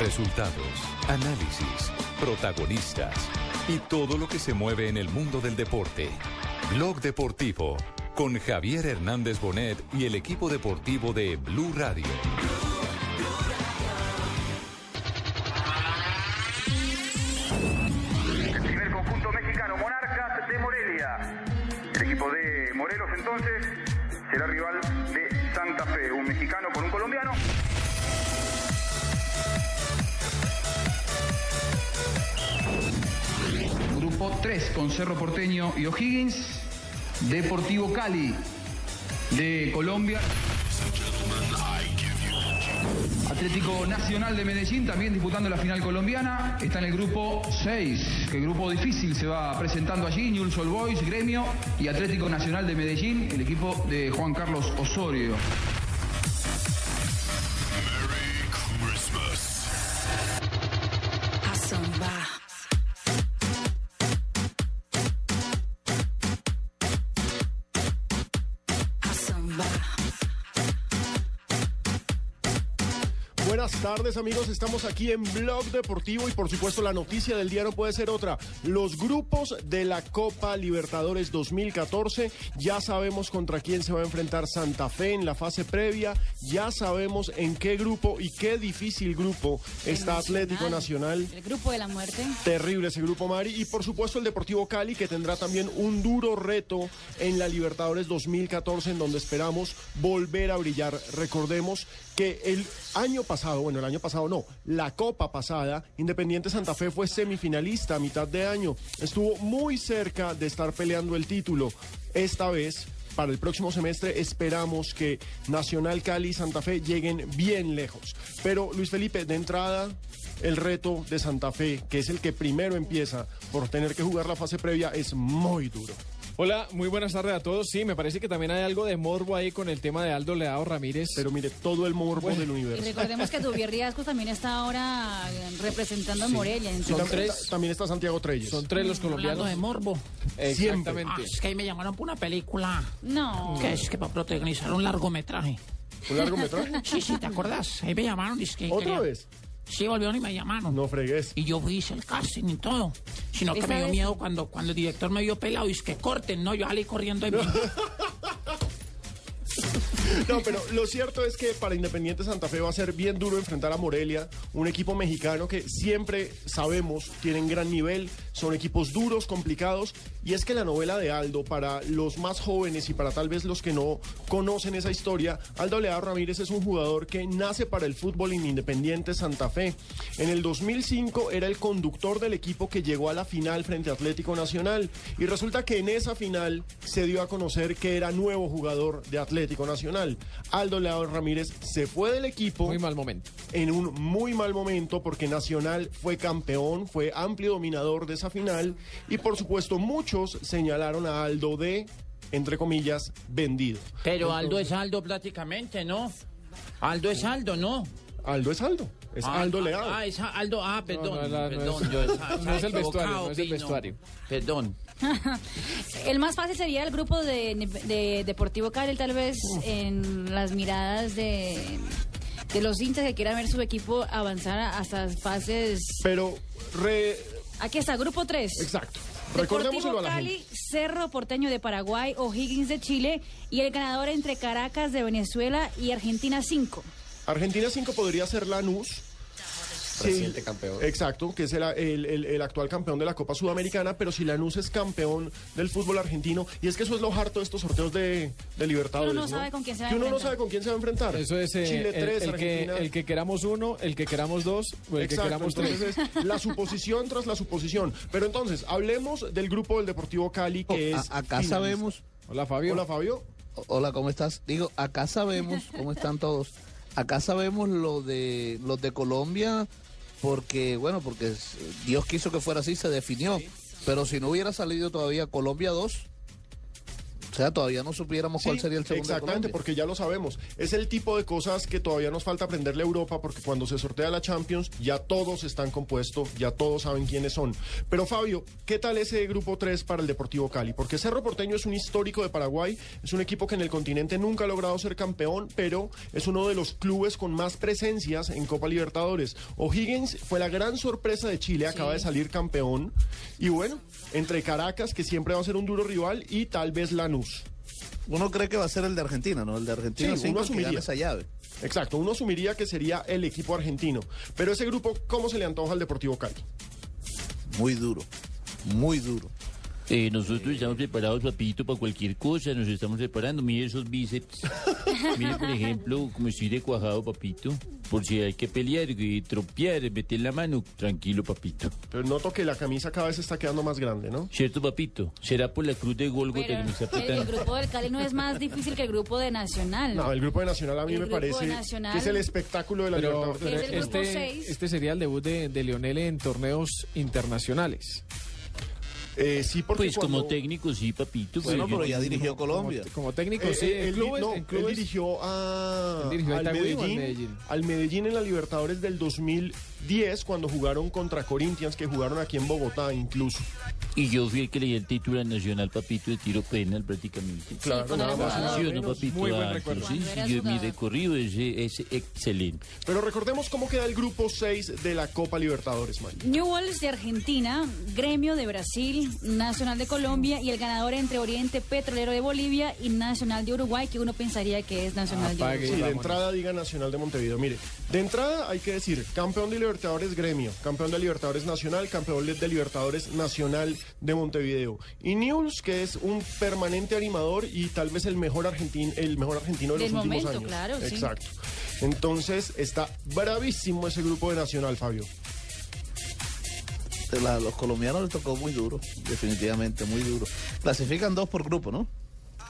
Resultados, análisis, protagonistas y todo lo que se mueve en el mundo del deporte. Blog Deportivo con Javier Hernández Bonet y el equipo deportivo de Blue Radio. El primer conjunto mexicano, Monarcas de Morelia. El equipo de Morelos entonces será rival de Santa Fe, un mexicano con un colombiano. Grupo 3 con Cerro Porteño y O'Higgins. Deportivo Cali de Colombia. Atlético Nacional de Medellín también disputando la final colombiana. Está en el grupo 6, que grupo difícil se va presentando allí. Newell's Old Boys, Gremio y Atlético Nacional de Medellín, el equipo de Juan Carlos Osorio. Buenas tardes amigos, estamos aquí en Blog Deportivo y por supuesto la noticia del día no puede ser otra. Los grupos de la Copa Libertadores 2014, ya sabemos contra quién se va a enfrentar Santa Fe en la fase previa, ya sabemos en qué grupo y qué difícil grupo está Atlético Nacional. El grupo de la muerte. Terrible ese grupo Mari y por supuesto el Deportivo Cali que tendrá también un duro reto en la Libertadores 2014 en donde esperamos volver a brillar. Recordemos que el año pasado, bueno, el año pasado no, la Copa pasada, Independiente Santa Fe fue semifinalista a mitad de año. Estuvo muy cerca de estar peleando el título. Esta vez, para el próximo semestre, esperamos que Nacional Cali y Santa Fe lleguen bien lejos. Pero, Luis Felipe, de entrada, el reto de Santa Fe, que es el que primero empieza por tener que jugar la fase previa, es muy duro. Hola, muy buenas tardes a todos. Sí, me parece que también hay algo de morbo ahí con el tema de Aldo Leao Ramírez. Pero mire, todo el morbo del Y universo. recordemos que Dubier Riascos también está ahora representando a Morelia. Y Entonces, tam- tres. ta- También está Santiago Treyes. Son tres los Hablando colombianos. de morbo. Exactamente. Ah, es que ahí me llamaron por una película no. que es que para protagonizar un largometraje. ¿Un largometraje? Sí, sí, ¿te acuerdas? Ahí me llamaron. Es que ¿Otra quería- vez? Sí, volvieron y me llamaron. No fregues. Y yo fui, hice el casting y todo. Sino que ¿Esta me dio vez? miedo cuando, cuando el director me vio pelado y es que corten, no, yo salí corriendo de mí. No, pero lo cierto es que para Independiente Santa Fe va a ser bien duro enfrentar a Morelia, un equipo mexicano que siempre sabemos tienen gran nivel, son equipos duros, complicados, y es que la novela de Aldo, para los más jóvenes y para tal vez los que no conocen esa historia, Aldo Leao Ramírez es un jugador que nace para el fútbol en Independiente Santa Fe. En el 2005 era el conductor del equipo que llegó a la final frente a Atlético Nacional, y resulta que en esa final se dio a conocer que era nuevo jugador de Atlético Nacional. Aldo Leao Ramírez se fue del equipo Muy mal momento. en un muy mal momento porque Nacional fue campeón, fue amplio dominador de esa final y por supuesto muchos señalaron a Aldo de, entre comillas, vendido. Pero Aldo es Aldo prácticamente, ¿no? Aldo es Aldo, ¿no? Aldo es Aldo, es Ah, Aldo ah, Leao. Ah, es Aldo, ah, perdón, no, la- no perdón. es- yo no es estaba el vestuario, equivocado, no es el Pino. vestuario. Perdón. El más fácil sería el grupo de, de Deportivo Cali, tal vez en las miradas de, de los hinchas que quieran ver su equipo avanzar hasta fases. Pero, re- Aquí está, grupo 3. exacto, Deportivo Cali. Cerro Porteño de Paraguay, O'Higgins de Chile y el ganador entre Caracas de Venezuela y Argentina 5. Argentina 5 podría ser Lanús. Reciente campeón. Exacto, que es el, el- el- el actual campeón de la Copa Sudamericana, pero si Lanús es campeón del fútbol argentino, y es que eso es lo harto de estos sorteos de, de Libertadores. Uno no sabe con quién se va a Que uno no sabe con quién se va a enfrentar. Eso es eh, Chile el, 3, el que, Argentina. el que queramos uno, el que queramos dos o el que queramos tres. entonces es la suposición tras la suposición. Pero entonces, hablemos del grupo del Deportivo Cali, que es. A- acá finalista. sabemos. Hola Fabio. Hola, Fabio. Hola, ¿cómo estás? Digo, acá sabemos cómo están todos. Acá sabemos lo de los de Colombia porque, bueno, porque Dios quiso que fuera así, se definió. Pero si no hubiera salido todavía Colombia 2, o sea, todavía no supiéramos cuál sería el segundo. de Exactamente, porque ya lo sabemos. Es el tipo de cosas que todavía nos falta aprenderle a Europa, porque cuando se sortea la Champions, ya todos están compuestos, ya todos saben quiénes son. Pero Fabio, ¿qué tal ese grupo 3 para el Deportivo Cali? Porque Cerro Porteño es un histórico de Paraguay, es un equipo que en el continente nunca ha logrado ser campeón, pero es uno de los clubes con más presencias en Copa Libertadores. O'Higgins fue la gran sorpresa de Chile, acaba de salir campeón. Y bueno, entre Caracas, que siempre va a ser un duro rival, y tal vez Lanús. Uno cree que va a ser el de Argentina, ¿no? El de Argentina Sí, uno asumiría. esa llave. Exacto, uno asumiría que sería el equipo argentino. Pero ese grupo, ¿cómo se le antoja al Deportivo Cali? Muy duro, muy duro. Eh, nosotros estamos preparados, papito, para cualquier cosa. Nos estamos preparando. Mire esos bíceps. Mire, por ejemplo, como estoy de cuajado, papito. Por si hay que pelear, eh, tropear, meter la mano. Tranquilo, papito. Pero noto que la camisa cada vez está quedando más grande, ¿no? ¿Cierto, papito? ¿Será por la cruz de Golgota Pero que me está el, el apretando? grupo del Cali no es más difícil que el grupo de Nacional. No, el grupo de Nacional a mí El me grupo de parece Nacional- que es el espectáculo de la Pero Libertadores. Es el este, este sería el debut de, de Lionel en torneos internacionales. Eh, sí, porque Pues como técnico, sí, papito. Bueno, pero ya dirigió Colombia. Como técnico, Eh, sí, en él, clubes, no, en él clubes. dirigió a Él dirigió a al Medellín, al Medellín en la Libertadores del 2010 cuando jugaron contra Corinthians que jugaron aquí en Bogotá incluso. Y yo fui el que leí el título nacional, papito, de tiro penal prácticamente. Claro, cuando nada más nada Sí no, menos. papito. Muy buen recuerdo. Sí, sí, yo- mi recorrido es, es excelente. Pero recordemos cómo queda el grupo 6 de la Copa Libertadores, Mari. Newell's de Argentina, Gremio de Brasil, Nacional de Colombia y el ganador entre Oriente Petrolero de Bolivia y Nacional de Uruguay, que uno pensaría que es Nacional de Uruguay. de entrada diga Nacional de Montevideo. Mire, de entrada hay que decir campeón de Libertadores Gremio, campeón de Libertadores Nacional, campeón de Libertadores Nacional de Montevideo. Y Newell's, que es un permanente animador y tal vez el mejor argentino, el mejor argentino de Del los últimos momento, años. claro, sí. Exacto. Entonces está bravísimo ese grupo de Nacional, Fabio. La- los colombianos les tocó muy duro, definitivamente, muy duro. Clasifican dos por grupo, ¿no?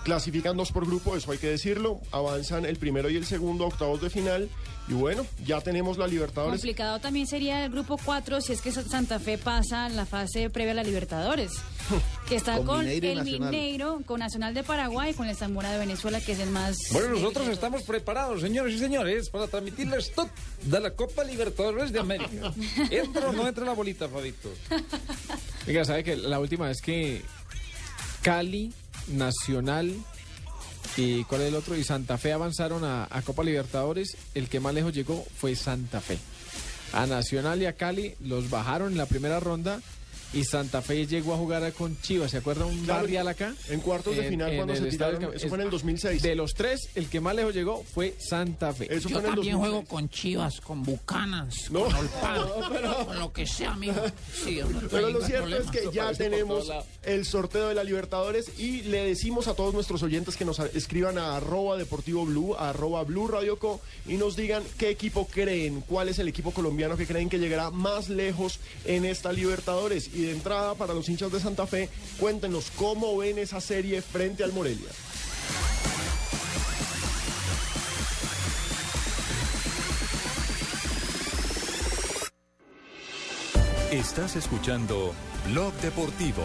Clasifican dos por grupo, eso hay que decirlo. Avanzan el primero y el segundo a octavos de final. Y bueno, ya tenemos la Libertadores. Complicado también sería el grupo 4 si es que Santa Fe pasa en la fase previa a la Libertadores. Que está Con con, Mineiro y el Nacional. Mineiro, con Nacional de Paraguay y con el Zamora de Venezuela, que es el más. Bueno, nosotros de estamos preparados, señores y señores, para transmitirles todo de la Copa Libertadores de América. ¿Entra o no entra la bolita, Fabito? Oiga, ¿sabe que la última vez que Cali, Nacional y cuál es el otro? Y Santa Fe avanzaron a, a Copa Libertadores, el que más lejos llegó fue Santa Fe. A Nacional y a Cali los bajaron en la primera ronda y Santa Fe llegó a jugar con Chivas. ¿Se acuerda un Claro, barrial acá? en cuartos de final cuando el se tiraron, eso fue en el 2006. De los tres, el que más lejos llegó fue Santa Fe. Eso Yo fue en el también 2006. juego con Chivas, con Bucanas, No. con Olpán, con lo que sea, amigo. Sí, no Pero lo cierto problema. es que ya tenemos el sorteo de la Libertadores y le decimos a todos nuestros oyentes que nos escriban a arroba deportivo blue, a arroba blue radio co y nos digan qué equipo creen, cuál es el equipo colombiano que creen que llegará más lejos en esta Libertadores. Y de entrada, para los hinchas de Santa Fe, cuéntenos cómo ven esa serie frente al Morelia. Estás escuchando Blog Deportivo.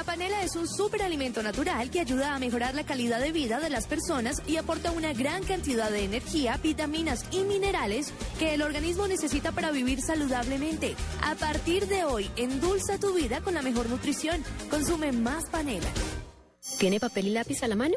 La panela es un superalimento natural que ayuda a mejorar la calidad de vida de las personas y aporta una gran cantidad de energía, vitaminas y minerales que el organismo necesita para vivir saludablemente. A partir de hoy, endulza tu vida con la mejor nutrición. Consume más panela. ¿Tiene papel y lápiz a la mano?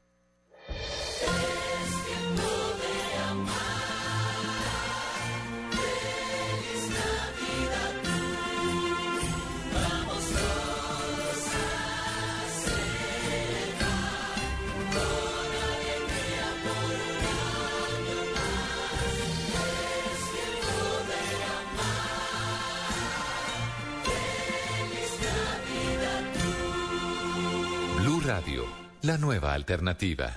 La nueva alternativa.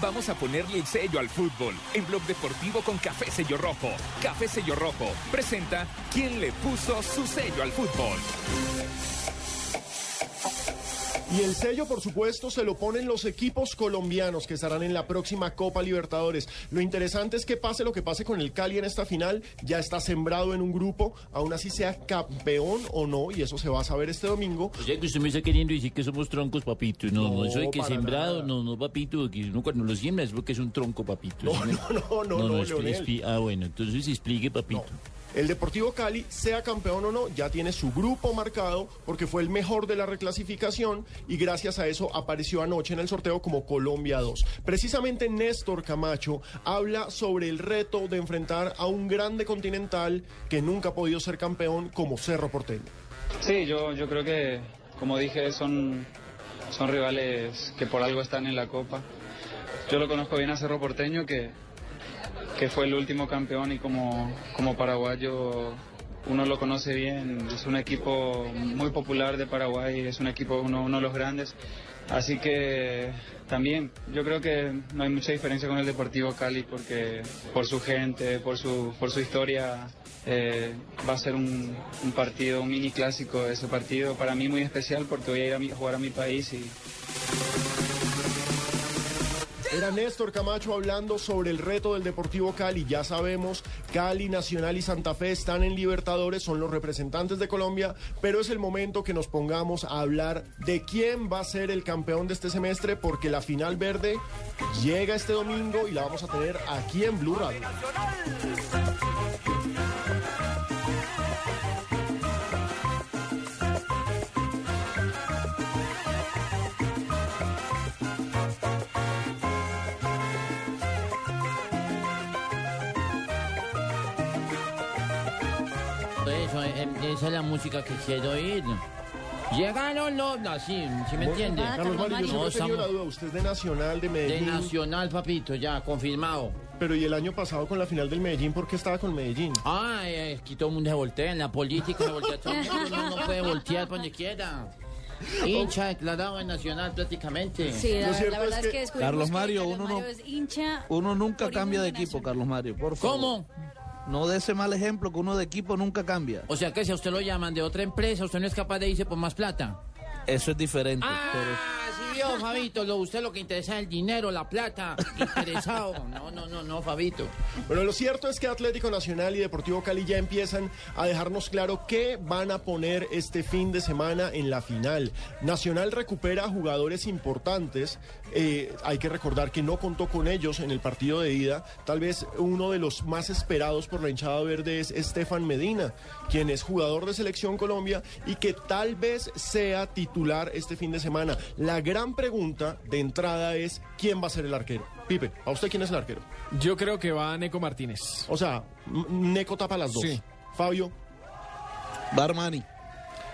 Vamos a ponerle el sello al fútbol. En Blog Deportivo con Café Sello Rojo. Café Sello Rojo presenta ¿Quién le puso su sello al fútbol? Y el sello, por supuesto, se lo ponen los equipos colombianos que estarán en la próxima Copa Libertadores. Lo interesante es que pase lo que pase con el Cali en esta final, ya está sembrado en un grupo, aún así sea campeón o no, y eso se va a saber este domingo. O sea que usted me está queriendo decir que somos troncos, papito. No, no, No, eso de que sembrado, nada. no, no, papito, que uno cuando lo siembra es porque es un tronco, papito. No, ¿sí me- no, no, no, no, expli- Ah, bueno, entonces explique, papito. El Deportivo Cali, sea campeón o no, ya tiene su grupo marcado porque fue el mejor de la reclasificación y gracias a eso apareció anoche en el sorteo como Colombia 2. Precisamente Néstor Camacho habla sobre el reto de enfrentar a un grande continental que nunca ha podido ser campeón como Cerro Porteño. Sí, yo, yo creo que, como dije, son, son rivales que por algo están en la Copa. Yo lo conozco bien a Cerro Porteño, que, que fue el último campeón y como, como paraguayo uno lo conoce bien. Es un equipo muy popular de Paraguay, es un equipo, uno, de los grandes. Así que también yo creo que no hay mucha diferencia con el Deportivo Cali porque por su gente, por su, por su historia, eh, va a ser un, partido, un mini clásico ese partido. Para mí muy especial porque voy a ir a jugar a mi país y, Era Néstor Camacho hablando sobre el reto del Deportivo Cali. Ya sabemos, Cali, Nacional y Santa Fe están en Libertadores, son los representantes de Colombia, pero es el momento que nos pongamos a hablar de quién va a ser el campeón de este semestre, porque la final verde llega este domingo y la vamos a tener aquí en Blue Radio. Esa es la música que quiero oír. Llegaron los... No, sí, ¿sí me entiende? Carlos Mario, yo siempre No, he tenido estamos- la duda, usted es de Nacional, de De Medellín. Nacional, papito, ya, confirmado. Pero y el año pasado con la final del Medellín, ¿por qué estaba con Medellín? Ay, es que todo el mundo se voltea en la política, se voltea todo el mundo, uno no puede voltear por donde quiera. Hincha declarado en Nacional prácticamente. Sí, la, la verdad es que, descubrimos Carlos que Mario, Carlos uno no- es hincha. Uno nunca cambia de equipo, Carlos Mario, por favor. ¿Cómo? No dé ese mal ejemplo que uno de equipo nunca cambia. O sea que si a usted lo llaman de otra empresa, usted no es capaz de irse por más plata. Eso es diferente. Ah, vio, Fabito, lo, usted lo que interesa es el dinero, la plata, interesado. No, no, no, no, Fabito. Bueno, lo cierto es que Atlético Nacional y Deportivo Cali ya empiezan a dejarnos claro qué van a poner este fin de semana en la final. Nacional recupera jugadores importantes. eh, hay que recordar que no contó con ellos en el partido de ida. Tal vez uno de los más esperados por la hinchada verde es Estefan Medina, quien es jugador de Selección Colombia y que tal vez sea titular este fin de semana. La gran pregunta de entrada es quién va a ser el arquero. Pipe, ¿a usted quién es el arquero? Yo creo que va Neco Martínez. O sea, Neco tapa las dos. Sí. Fabio. Barmani.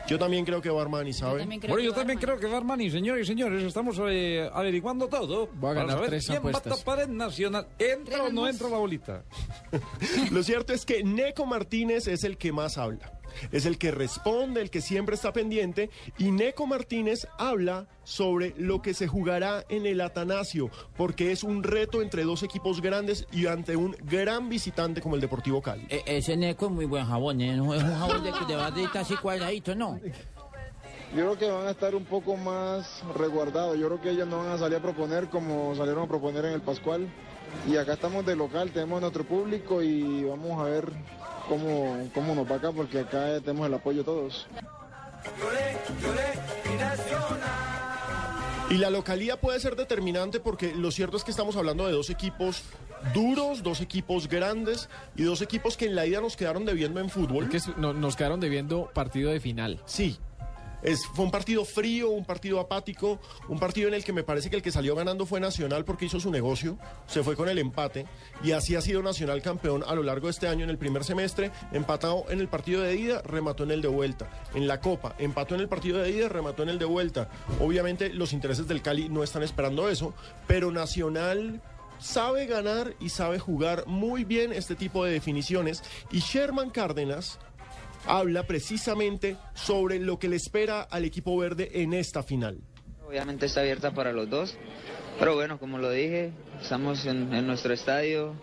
Yo también creo que Barmani, ¿sabe? bueno, yo también creo que Barmani, señores y señores, estamos eh, averiguando todo. Voy a ganar para tres quién apuestas. va a tapar en Nacional. ¿Entra o no entra la bolita? Lo cierto es que Neco Martínez es el que más habla. Es el que responde, el que siempre está pendiente. Y Neco Martínez habla sobre lo que se jugará en el Atanasio, porque es un reto entre dos equipos grandes y ante un gran visitante como el Deportivo Cali. E- ese Neco es muy buen jabón, ¿eh? No Es un jabón de, de barrita así cuadradito, ¿no? Yo creo que van a estar un poco más resguardados. Yo creo que ellos no van a salir a proponer como salieron a proponer en el Pascual. Y acá estamos de local, tenemos nuestro público y vamos a ver cómo, cómo nos va acá, porque acá tenemos el apoyo todos. Y la localía puede ser determinante porque lo cierto es que estamos hablando de dos equipos duros, dos equipos grandes y dos equipos que en la ida nos quedaron debiendo en fútbol. Que nos quedaron debiendo partido de final. Sí. Es, fue un partido frío, un partido apático, un partido en el que me parece que el que salió ganando fue Nacional porque hizo su negocio, se fue con el empate y así ha sido Nacional campeón a lo largo de este año en el primer semestre, empatado en el partido de ida, remató en el de vuelta, en la Copa, empató en el partido de ida, remató en el de vuelta. Obviamente los intereses del Cali no están esperando eso, pero Nacional sabe ganar y sabe jugar muy bien este tipo de definiciones y Sherman Cárdenas habla precisamente sobre lo que le espera al equipo verde en esta final. Obviamente está abierta para los dos, pero bueno, como lo dije, estamos en, en nuestro estadio,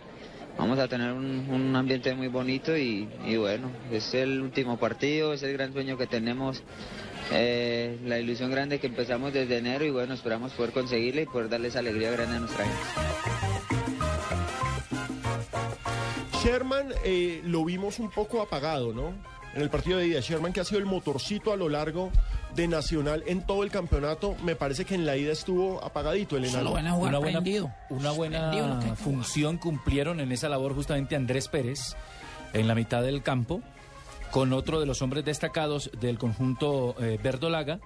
vamos a tener un, un ambiente muy bonito y, y bueno, es el último partido, es el gran sueño que tenemos, eh, la ilusión grande que empezamos desde enero y bueno, esperamos poder conseguirla y poder darles alegría grande a nuestra gente. Sherman eh, lo vimos un poco apagado, ¿no? En el partido de ida, Sherman que ha sido el motorcito a lo largo de Nacional en todo el campeonato, me parece que en la ida estuvo apagadito el enano. una buena, una buena función cumplieron en esa labor justamente Andrés Pérez en la mitad del campo con otro de los hombres destacados del conjunto eh, verdolaga.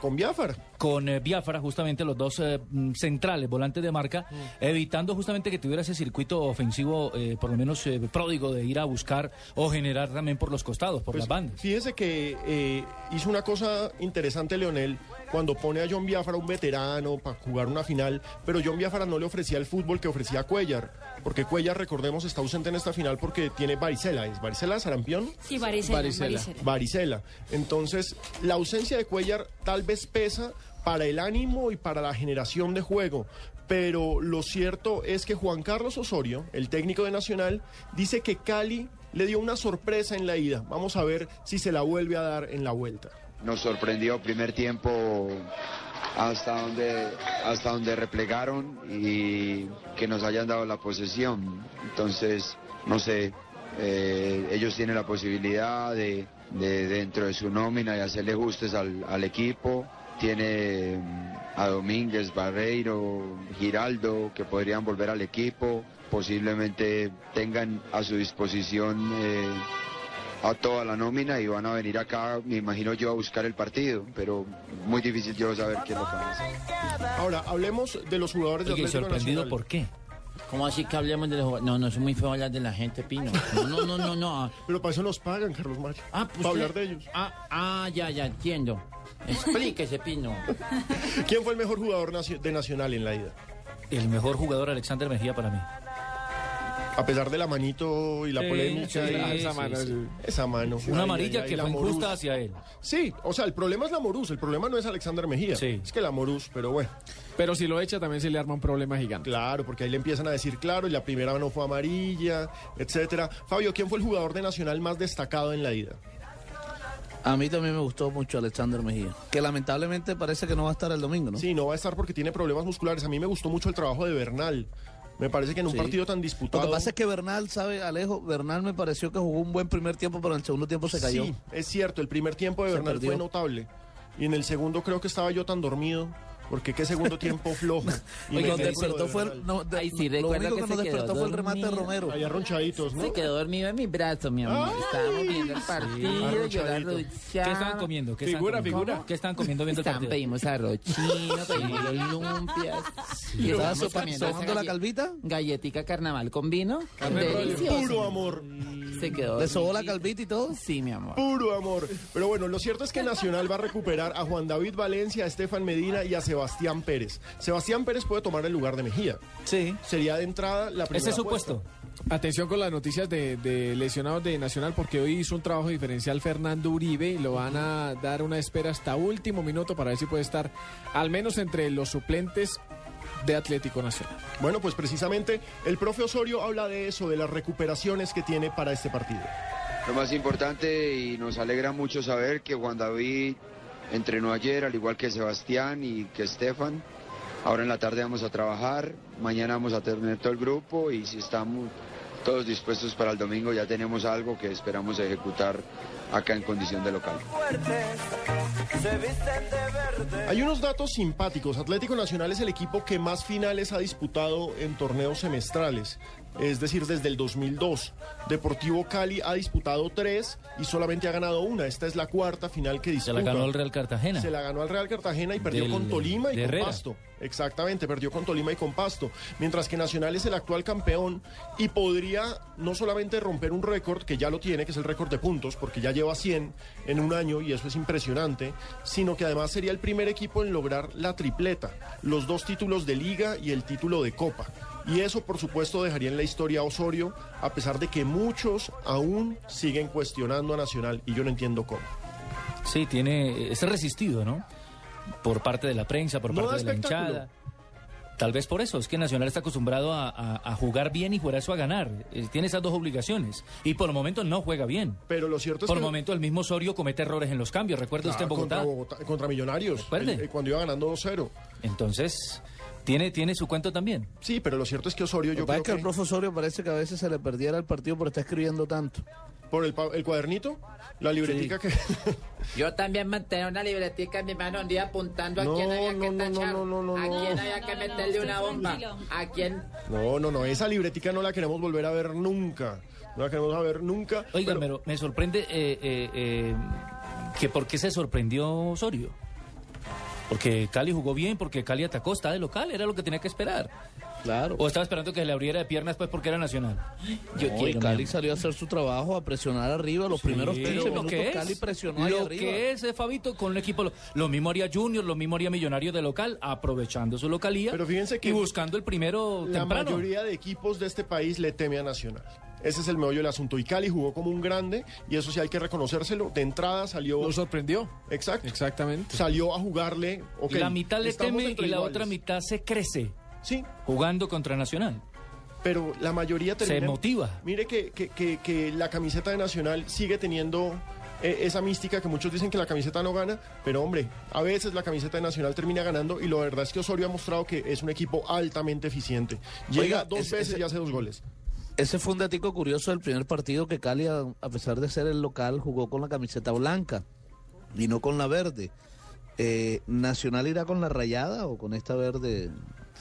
Con Biafara. Con eh, Biafara, justamente los dos eh, mm, centrales, volantes de marca, evitando justamente que tuviera ese circuito ofensivo, eh, por lo menos eh, pródigo, de ir a buscar o generar también por los costados, por Pues, las bandas. Fíjese que eh, hizo una cosa interesante Leonel cuando pone a John Biafara, un veterano, para jugar una final, pero John Biafara no le ofrecía el fútbol que ofrecía Cuellar, porque Cuellar, recordemos, está ausente en esta final porque tiene varicela. ¿Es varicela sarampión? Sí, varicela, varicela. Varicela. Entonces, la ausencia de Cuellar tal vez pesa para el ánimo y para la generación de juego. Pero lo cierto es que Juan Carlos Osorio, el técnico de Nacional, dice que Cali le dio una sorpresa en la ida. Vamos a ver si se la vuelve a dar en la vuelta. Nos sorprendió primer tiempo hasta donde, hasta donde replegaron y que nos hayan dado la posesión. Entonces, no sé, eh, ellos tienen la posibilidad de, de dentro de su nómina y hacerle ajustes al, al equipo. Tiene mm, a Domínguez, Barreiro, Giraldo, que podrían volver al equipo. Posiblemente tengan a su disposición eh, a toda la nómina y van a venir acá, me imagino yo, a buscar el partido, pero muy difícil yo saber es lo que van a hacer. Ahora, hablemos de los jugadores de Oye, ¿y Atlético sorprendido Nacional. por qué? ¿Cómo así que hablemos de los jugadores? No, no, es muy feo hablar de la gente, Pino. No, no, no, no, no. Pero para eso nos pagan, Carlos Mario. Ah, pues para hablar de ellos. Ah, ah, ya, ya, entiendo. Explíquese, Pino. ¿Quién fue el mejor jugador de Nacional en la ida? El mejor jugador, Alexander Mejía, para mí. A pesar de la manito y la Sí, polémica. sí, y- esa mano, sí. Esa mano. Una Ay, amarilla ay, ay, que la fue Morús. injusta hacia él. Sí, o sea, el problema es la Morús, el problema no es Alexander Mejía. Es que la Morús, pero bueno. Pero si lo echa también se le arma un problema gigante. Claro, porque ahí le empiezan a decir, claro, y la primera no fue amarilla, etcétera. Fabio, ¿quién fue el jugador de Nacional más destacado en la ida? A mí también me gustó mucho Alexander Mejía, que lamentablemente parece que no va a estar el domingo, ¿no? Sí, no va a estar porque tiene problemas musculares. A mí me gustó mucho el trabajo de Bernal. Me parece que en un Sí. partido tan Lo disputado... que pasa es que Bernal, ¿sabe, Alejo? Bernal me pareció que jugó un buen primer tiempo, pero en el segundo tiempo se cayó. Sí, es cierto, el primer tiempo de Se Bernal perdió. fue notable. Y en el segundo creo que estaba yo tan dormido, porque qué segundo tiempo flojo. Y nos despertó de fue el, Bernal. no, de- Ay, sí, lo único que que, se nos quedó despertó fue el remate de dormido. Romero. Ahí arronchaditos, ¿no? Se quedó dormido en mi brazo, mi amor. Estábamos viendo el partido, yo la ¿Qué estaban comiendo? ¿Qué Figura, comiendo? figura. ¿Qué estaban comiendo viendo el Estaban, partido? pedimos arroz chino, pedimos lumpias. Y ¿Estaba estábamos sopa- comiendo esa sobando la calvita? Galletica carnaval con vino. Puro amor. Se quedó. ¿Le sobó la calvita y todo? Sí, mi amor. Puro amor. Pero bueno, lo cierto es que Nacional va a recuperar a Juan David Valencia, a Estefan Medina y a Sebastián Pérez. Sebastián Pérez puede tomar el lugar de Mejía. Sí. Sería de entrada la primera Ese es su apuesta. puesto. Atención con las noticias de, de lesionados de Nacional porque hoy hizo un trabajo diferencial Fernando Uribe y lo van a dar una espera hasta último minuto para ver si puede estar al menos entre los suplentes de Atlético Nacional. Bueno, pues precisamente el profe Osorio habla de eso, de las recuperaciones que tiene para este partido. Lo más importante y nos alegra mucho saber que Juan David entrenó ayer, al igual que Sebastián y que Estefan. Ahora en la tarde vamos a trabajar, mañana vamos a tener todo el grupo y si estamos, todos dispuestos para el domingo. Ya tenemos algo que esperamos ejecutar acá en condición de local. Hay unos datos simpáticos. Atlético Nacional es el equipo que más finales ha disputado en torneos semestrales, es decir, desde el 2002. Deportivo Cali ha disputado tres y solamente ha ganado una. Esta es la cuarta final que Se disputa. la ganó el Real Cartagena. Se la ganó al Real Cartagena y perdió Del- con Tolima y con Herrera. Pasto. Exactamente, perdió con Tolima y con Pasto. Mientras que Nacional es el actual campeón y podría no solamente romper un récord, que ya lo tiene, que es el récord de puntos, porque ya lleva 100 en un año y eso es impresionante, sino que además sería el primer equipo en lograr la tripleta, los dos títulos de liga y el título de copa. Y eso, por supuesto, dejaría en la historia a Osorio, a pesar de que muchos aún siguen cuestionando a Nacional y yo no entiendo cómo. Sí, tiene, es resistido, ¿no? Por parte de la prensa, por No parte de la hinchada. Tal vez por eso, es que Nacional está acostumbrado a, a- a jugar bien y por eso a ganar. Eh, tiene esas dos obligaciones. Y por el momento no juega bien. Pero lo cierto es Por que... el momento el mismo Osorio comete errores en los cambios. ¿Recuerda usted en Bogotá? Contra, Bogotá- contra Millonarios, el- eh, cuando iba ganando 2-0. Entonces, tiene, tiene su cuento también. Sí, pero lo cierto es que Osorio yo creo que que... al profe Osorio parece que a veces se le perdiera el partido por estar escribiendo tanto. ¿Por el, pa- el cuadernito? ¿La libretica que...? Yo también mantenía una libretica en mi mano un día apuntando a No, quién había no, que no, tachar, no, no, no, a no. quién había que meterle una bomba, a quién... No, no, no, esa libretica no la queremos volver a ver nunca. No la queremos a ver nunca. Oiga, pero- pero me sorprende eh, eh, eh, que por qué se sorprendió Osorio. Porque Cali jugó bien, porque Cali atacó, está de local, era lo que tenía que esperar. Claro. O estaba esperando que se le abriera de piernas pues porque era nacional. Yo No, quiero, Cali salió a hacer su trabajo, a presionar arriba. Los primeros Sí, 15 lo minutos que es, Cali presionó ahí lo arriba. que es, eh, Fabito, con un equipo, lo, lo mismo haría Junior, lo mismo haría Millonario de local, aprovechando su localía Pero fíjense que y buscando el primero La temprano. mayoría de equipos de este país le teme a Nacional. Ese es el meollo del asunto. Y Cali jugó como un grande, y eso sí hay que reconocérselo. De entrada salió. Lo sorprendió. Exacto. Exactamente. Salió a jugarle. la mitad le teme y la iguales. otra mitad se crece. Sí. Jugando contra Nacional. Pero la mayoría Se termina. motiva. Mire que, que- que- que la camiseta de Nacional sigue teniendo eh, esa mística que muchos dicen que la camiseta no gana, pero hombre, a veces la camiseta de Nacional termina ganando y la verdad es que Osorio ha mostrado que es un equipo altamente eficiente. Llega Oiga, dos veces y hace dos goles. Ese fue un datico curioso del primer partido que Cali, a, pesar de ser el local, jugó con la camiseta blanca y no con la verde. Eh, ¿Nacional irá con la rayada o con esta verde?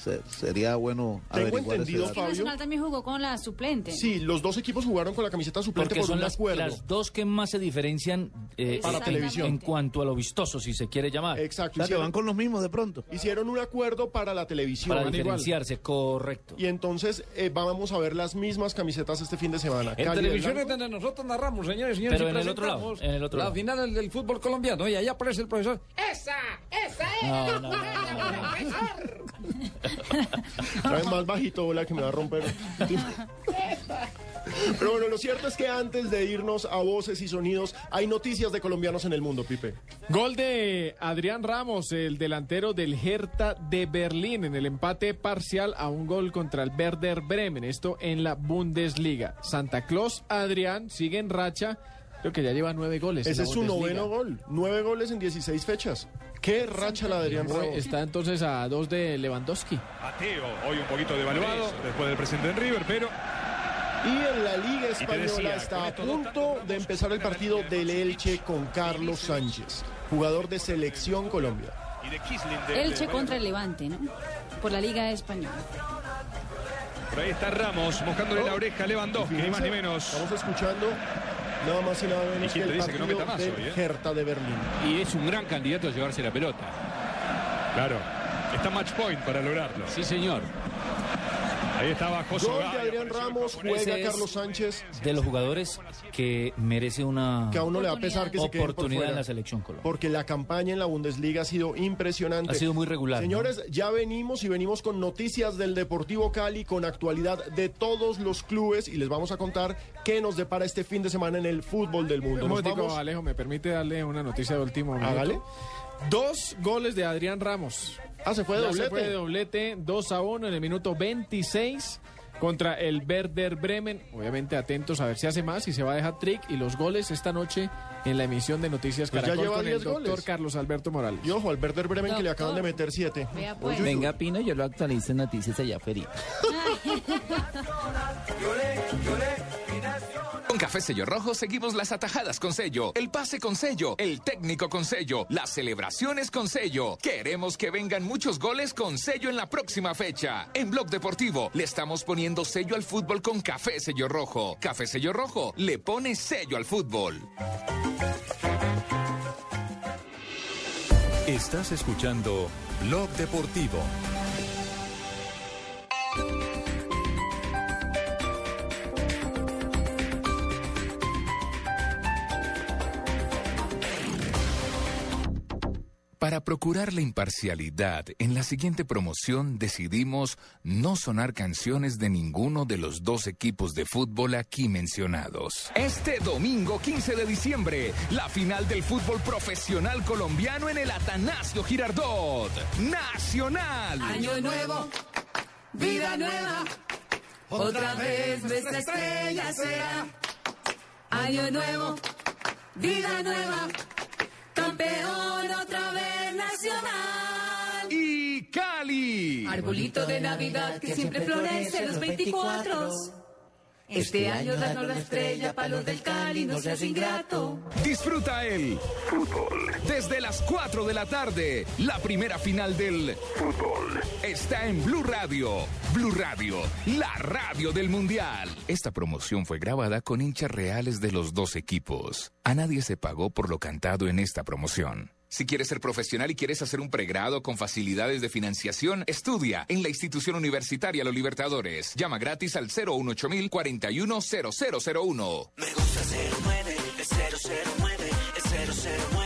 Se- sería bueno Tengo averiguar ese entendido, dato. Fabio. Nacional también jugó con la suplente. Sí, los dos equipos jugaron con la camiseta suplente Porque por son un las, acuerdo. las dos que más se diferencian eh, Para en- televisión. en cuanto a lo vistoso, si se quiere llamar. Exacto. O sea, que van con los mismos de pronto. Hicieron un acuerdo para la televisión. Para igual. diferenciarse, correcto. Y entonces eh, vamos a ver las mismas camisetas este fin de semana. En televisión es donde nosotros narramos, señores y señores. Pero en el otro lado, presentamos en el otro la lado. final del, del fútbol colombiano. Y allá aparece el profesor. ¡Esa! ¡Esa es! No, no, no! Trae más bajito, que me va a romper. Pero bueno, lo cierto es que antes de irnos a voces y sonidos, hay noticias de colombianos en el mundo, Pipe. Gol de Adrián Ramos, el delantero del Hertha de Berlín, en el empate parcial a un gol contra el Werder Bremen. Esto en la Bundesliga. Santa Claus Adrián sigue en racha. Creo que ya lleva nueve goles. en Ese la es su noveno gol. Nueve goles en 16 fechas. Qué racha la de Adrián Ramos. Está entonces a dos de Lewandowski. Mateo, hoy un poquito devaluado después del presente en River, pero Y en la Liga Española está a punto de empezar el partido del Elche con Carlos Sánchez, jugador de Selección Colombia. Elche contra el Levante, ¿no? Por la Liga Española. Por ahí está Ramos mojándole la oreja a Lewandowski, ni más ni menos. Estamos escuchando nada más y nada menos ¿Y que el dice que no partido meta más del hoy, eh? Hertha de Berlín. Y es un gran candidato a llevarse la pelota. Claro, está match point para lograrlo. Sí, señor. Ahí estaba José Gol de Adrián Ramos, juega Carlos Sánchez, De los jugadores que merece una que a uno le va a pesar que se queden por oportunidad fuera. en la selección Colombia. Porque la campaña en la Bundesliga ha sido impresionante. Ha sido muy regular. ¿no? Señores, ya venimos y venimos con noticias del Deportivo Cali, con actualidad de todos los clubes y les vamos a contar qué nos depara este fin de semana en el fútbol del mundo. Un Nos vamos- Alejo, me permite darle una noticia de último. Hágale. Dos goles de Adrián Ramos. Ah, se fue de doblete. Se fue de doblete, 2 a 1 en el minuto 26. contra el Werder Bremen. Obviamente atentos a ver si hace más y se va a dejar trick y los goles esta noche en la emisión de Noticias Pues ya Caracol lleva con el 10 doctor goles. Carlos Alberto Morales. Y ojo, al Werder Bremen que le acaban de meter 7. pues. Venga, Pino, yo lo actualizo en Noticias allá afuera. Con Café Sello Rojo seguimos las atajadas con sello, el pase con sello, el técnico con sello, las celebraciones con sello. Queremos que vengan muchos goles con sello en la próxima fecha. En Blog Deportivo le estamos poniendo sello al fútbol con Café Sello Rojo. Café Sello Rojo le pone sello al fútbol. Estás escuchando Blog Deportivo. Para procurar la imparcialidad, en la siguiente promoción decidimos no sonar canciones de ninguno de los dos equipos de fútbol aquí mencionados. Este domingo 15 de diciembre, la final del fútbol profesional colombiano en el Atanasio Girardot. Nacional. Año nuevo, vida nueva, otra vez nuestra estrella será. Año nuevo, vida nueva, campeón otra vez nacional. Y Cali. Arbolito de Navidad que siempre florece los 24. Este año danos la estrella para los del Cali, no seas ingrato. Disfruta el fútbol. Desde las 4 de la tarde, la primera final del fútbol está en Blue Radio. Blue Radio, la radio del Mundial. Esta promoción fue grabada con hinchas reales de los dos equipos. A nadie se pagó por lo cantado en esta promoción. Si quieres ser profesional y quieres hacer un pregrado con facilidades de financiación, estudia en la institución universitaria Los Libertadores. Llama gratis al 018 410001 Me gusta 09, es 009, es 009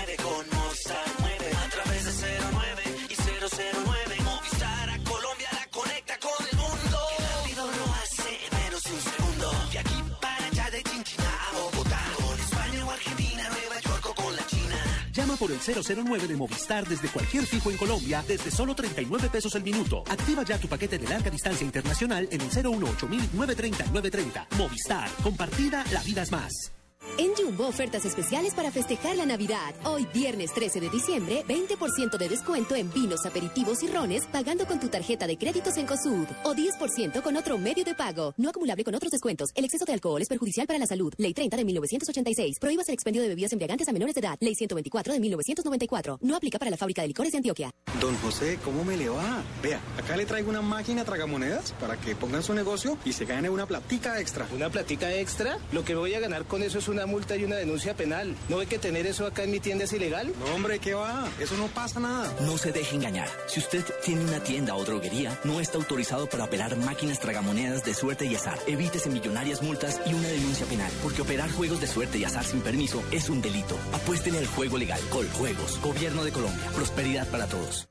por el 009 de Movistar desde cualquier fijo en Colombia desde solo 39 pesos el minuto. Activa ya tu paquete de larga distancia internacional en el 018 930 930. Movistar. Compartida, la vida es más. En Jumbo, ofertas especiales para festejar la Navidad. Hoy, viernes 13 de diciembre, 20% de descuento en vinos, aperitivos y rones pagando con tu tarjeta de créditos en COSUD. O 10% con otro medio de pago. No acumulable con otros descuentos. El exceso de alcohol es perjudicial para la salud. Ley 30 de 1986. Prohíbas el expendio de bebidas embriagantes a menores de edad. Ley 124 de 1994. No aplica para la fábrica de licores de Antioquia. Don José, ¿cómo me le va? Vea, acá le traigo una máquina tragamonedas para que pongan su negocio y se gane una platica extra. ¿Una platica extra? Lo que voy a ganar con eso es una multa y una denuncia penal. ¿No ve que tener eso acá en mi tienda es ilegal? No, hombre, ¿qué va? Eso no pasa nada. No se deje engañar. Si usted tiene una tienda o droguería, no está autorizado para operar máquinas tragamonedas de suerte y azar. Evítese millonarias multas y una denuncia penal, porque operar juegos de suerte y azar sin permiso es un delito. Apuéstele al juego legal. Coljuegos. Gobierno de Colombia. Prosperidad para todos.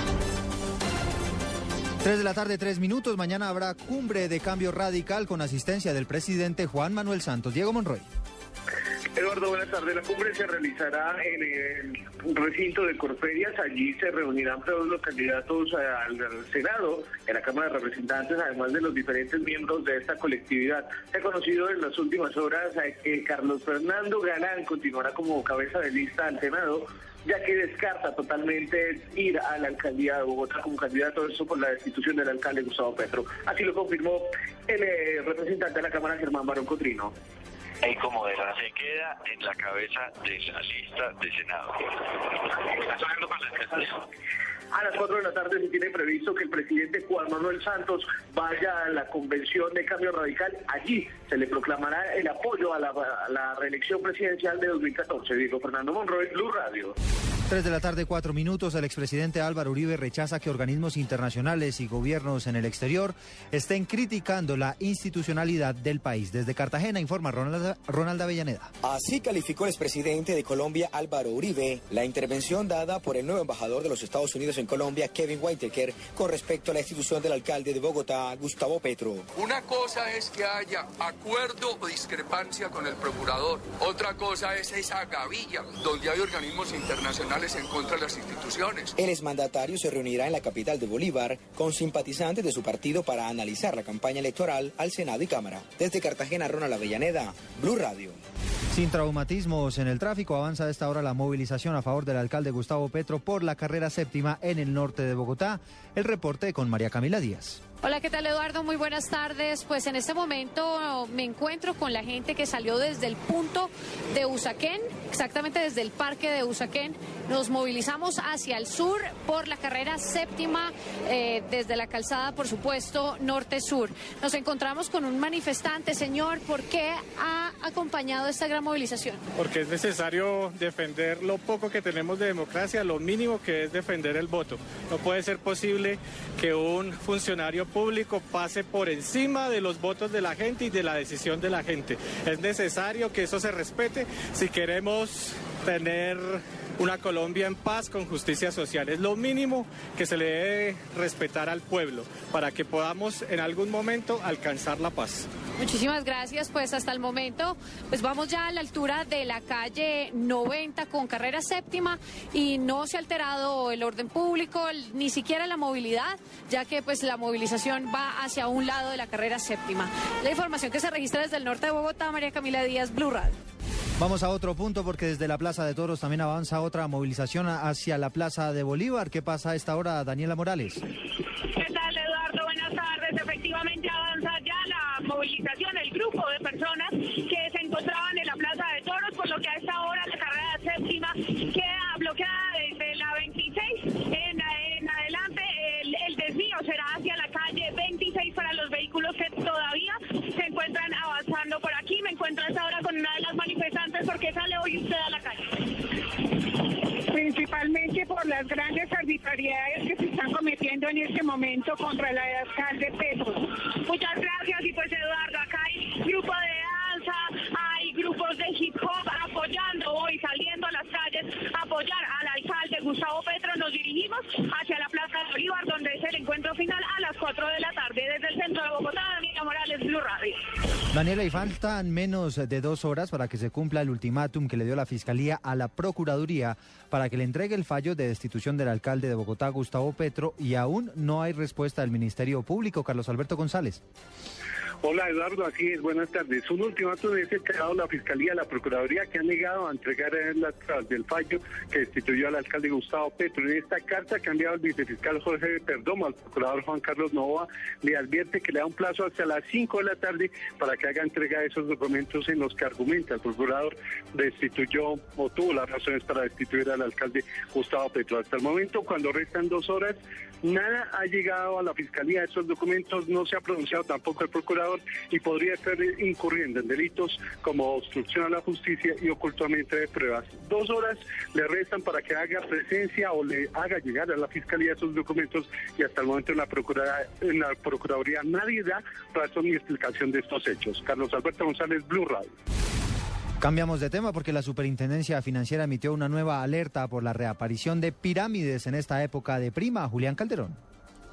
3 de la tarde, 3 minutos. Mañana habrá cumbre de cambio radical con asistencia del presidente Juan Manuel Santos. Diego Monroy. Eduardo, buenas tardes. La cumbre se realizará en el recinto de Corferias. Allí se reunirán todos los candidatos al Senado, en la Cámara de Representantes, además de los diferentes miembros de esta colectividad. Se ha conocido en las últimas horas eh, que Carlos Fernando Galán continuará como cabeza de lista al Senado ya que descarta totalmente ir a la alcaldía de Bogotá como candidato, eso por la destitución del alcalde Gustavo Petro. Así lo confirmó el eh, representante de la Cámara, Germán Barón Cotrino. Eco Modera se queda en la cabeza de la lista de Senado. A las 4 de la tarde se tiene previsto que el presidente Juan Manuel Santos vaya a la convención de cambio radical. Allí se le proclamará el apoyo a la, reelección presidencial de 2014. Diego Fernando Monroy, Blue Radio. 3 de la tarde, 4 minutos. El expresidente Álvaro Uribe rechaza que organismos internacionales y gobiernos en el exterior estén criticando la institucionalidad del país. Desde Cartagena informa Ronald, Ronald Avellaneda. Así calificó el expresidente de Colombia, Álvaro Uribe, la intervención dada por el nuevo embajador de los Estados Unidos en Colombia, Kevin Whitaker, con respecto a la institución del alcalde de Bogotá, Gustavo Petro. Una cosa es que haya acuerdo o discrepancia con el procurador. Otra cosa es esa gavilla donde hay organismos internacionales en contra de las instituciones. El exmandatario se reunirá en la capital de Bolívar con simpatizantes de su partido para analizar la campaña electoral al Senado y Cámara. Desde Cartagena, Ronald Avellaneda, Blue Radio. Sin traumatismos en el tráfico, avanza a esta hora la movilización a favor del alcalde Gustavo Petro por la carrera séptima en el norte de Bogotá. El reporte con María Camila Díaz. Hola, ¿qué tal Eduardo? Muy buenas tardes. Pues en este momento me encuentro con la gente que salió desde el punto de Usaquén, exactamente desde el parque de Usaquén. Nos movilizamos hacia el sur por la carrera séptima, eh, desde la calzada, por supuesto, norte-sur. Nos encontramos con un manifestante. Señor, ¿por qué ha acompañado esta gran movilización? Porque es necesario defender lo poco que tenemos de democracia, lo mínimo que es defender el voto. No puede ser posible que un funcionario público pase por encima de los votos de la gente y de la decisión de la gente. Es necesario que eso se respete si queremos tener una Colombia en paz con justicia social. Es lo mínimo que se le debe respetar al pueblo para que podamos en algún momento alcanzar la paz. Muchísimas gracias. Pues hasta el momento, pues vamos ya a la altura de la calle 90 con carrera séptima y no se ha alterado el orden público, ni siquiera la movilidad, ya que pues la movilización va hacia un lado de la carrera séptima. La información que se registra desde el norte de Bogotá, María Camila Díaz, Blue Radio. Vamos a otro punto porque desde la Plaza de Toros también avanza otra movilización hacia la Plaza de Bolívar. ¿Qué pasa a esta hora, Daniela Morales? ¿Qué tal, Eduardo? Buenas tardes. Efectivamente avanza ya la movilización, el grupo de personas que se encontraban en la Plaza de Toros, por lo que a esta hora la carrera séptima queda bloqueada desde la 26 en, adelante. El, el desvío será hacia la calle 26 para los vehículos que todavía se encuentran avanzando por aquí. Me encuentro a esta hora con una de las manifestantes porque sale hoy usted a la calle. Principalmente por las grandes arbitrariedades que se están cometiendo en este momento contra el alcalde Petro. Muchas gracias y pues Eduardo, acá hay grupo de grupos de hip hop apoyando hoy, saliendo a las calles, apoyar al alcalde Gustavo Petro. Nos dirigimos hacia la Plaza de Bolívar, donde es el encuentro final a las 4 de la tarde. Desde el centro de Bogotá, Daniela Morales, Blue Radio. Daniela, y faltan menos de dos horas para que se cumpla el ultimátum que le dio la Fiscalía a la Procuraduría para que le entregue el fallo de destitución del alcalde de Bogotá, Gustavo Petro, y aún no hay respuesta del Ministerio Público, Carlos Alberto González. Hola Eduardo, así es, buenas tardes. Un ultimátum es el que ha dado la Fiscalía, la Procuraduría, que ha negado a entregar las tras del fallo que destituyó al alcalde Gustavo Petro. En esta carta que ha enviado el vicefiscal Jorge Perdomo al procurador Juan Carlos Nova, le advierte que le da un plazo hasta las 5 de la tarde para que haga entrega de esos documentos en los que argumenta el procurador destituyó o tuvo las razones para destituir al alcalde Gustavo Petro. Hasta el momento, cuando restan dos horas, nada ha llegado a la Fiscalía. Esos documentos no se ha pronunciado tampoco el procurador y podría estar incurriendo en delitos como obstrucción a la justicia y ocultamiento de pruebas. Dos horas le restan para que haga presencia o le haga llegar a la Fiscalía esos documentos y hasta el momento en la, Procura, en la Procuraduría nadie da razón ni explicación de estos hechos. Carlos Alberto González, Blue Radio. Cambiamos de tema porque la Superintendencia Financiera emitió una nueva alerta por la reaparición de pirámides en esta época de prima. Julián Calderón.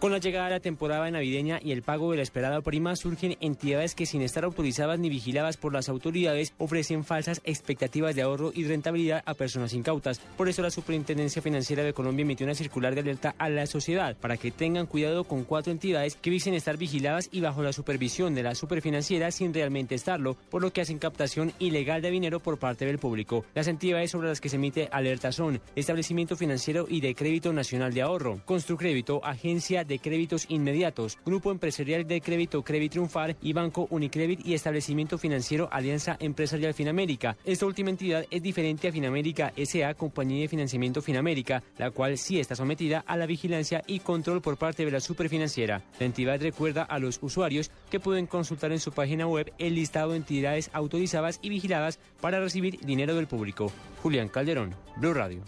Con la llegada de la temporada navideña y el pago de la esperada prima surgen entidades que sin estar autorizadas ni vigiladas por las autoridades ofrecen falsas expectativas de ahorro y rentabilidad a personas incautas. Por eso la Superintendencia Financiera de Colombia emitió una circular de alerta a la sociedad para que tengan cuidado con cuatro entidades que dicen estar vigiladas y bajo la supervisión de la superfinanciera sin realmente estarlo, por lo que hacen captación ilegal de dinero por parte del público. Las entidades sobre las que se emite alerta son Establecimiento Financiero y de Crédito Nacional de Ahorro, Construcrédito, Agencia de Créditos Inmediatos, Grupo Empresarial de Crédito Crédito Triunfar y Banco Unicredit y Establecimiento Financiero Alianza Empresarial Finamérica. Esta última entidad es diferente a Finamérica SA, compañía de financiamiento Finamérica, la cual sí está sometida a la vigilancia y control por parte de la superfinanciera. La entidad recuerda a los usuarios que pueden consultar en su página web el listado de entidades autorizadas y vigiladas para recibir dinero del público. Julián Calderón, Blue Radio.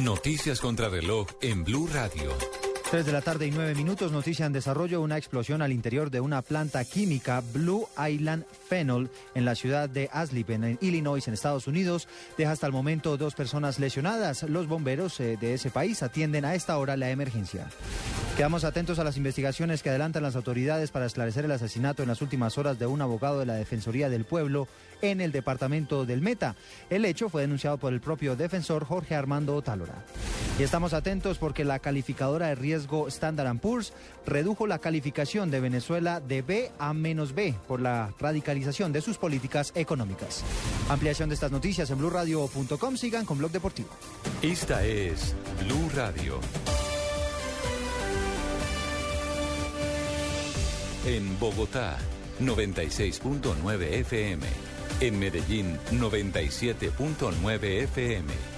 Noticias contra reloj en Blue Radio. 3 de la tarde y 9 minutos, noticia en desarrollo, una explosión al interior de una planta química Blue Island Phenol en la ciudad de Aslip, en Illinois, en Estados Unidos, deja hasta el momento dos personas lesionadas. Los bomberos eh, de ese país atienden a esta hora la emergencia. Quedamos atentos a las investigaciones que adelantan las autoridades para esclarecer el asesinato en las últimas horas de un abogado de la Defensoría del Pueblo en el departamento del Meta. El hecho fue denunciado por el propio defensor Jorge Armando Otálora. Y estamos atentos porque la calificadora de riesgo Standard Poor's redujo la calificación de Venezuela de B a menos B por la radicalización de sus políticas económicas. Ampliación de estas noticias en blurradio.com. Sigan con Blog Deportivo. Esta es Blue Radio. En Bogotá, 96.9 FM. En Medellín, 97.9 FM.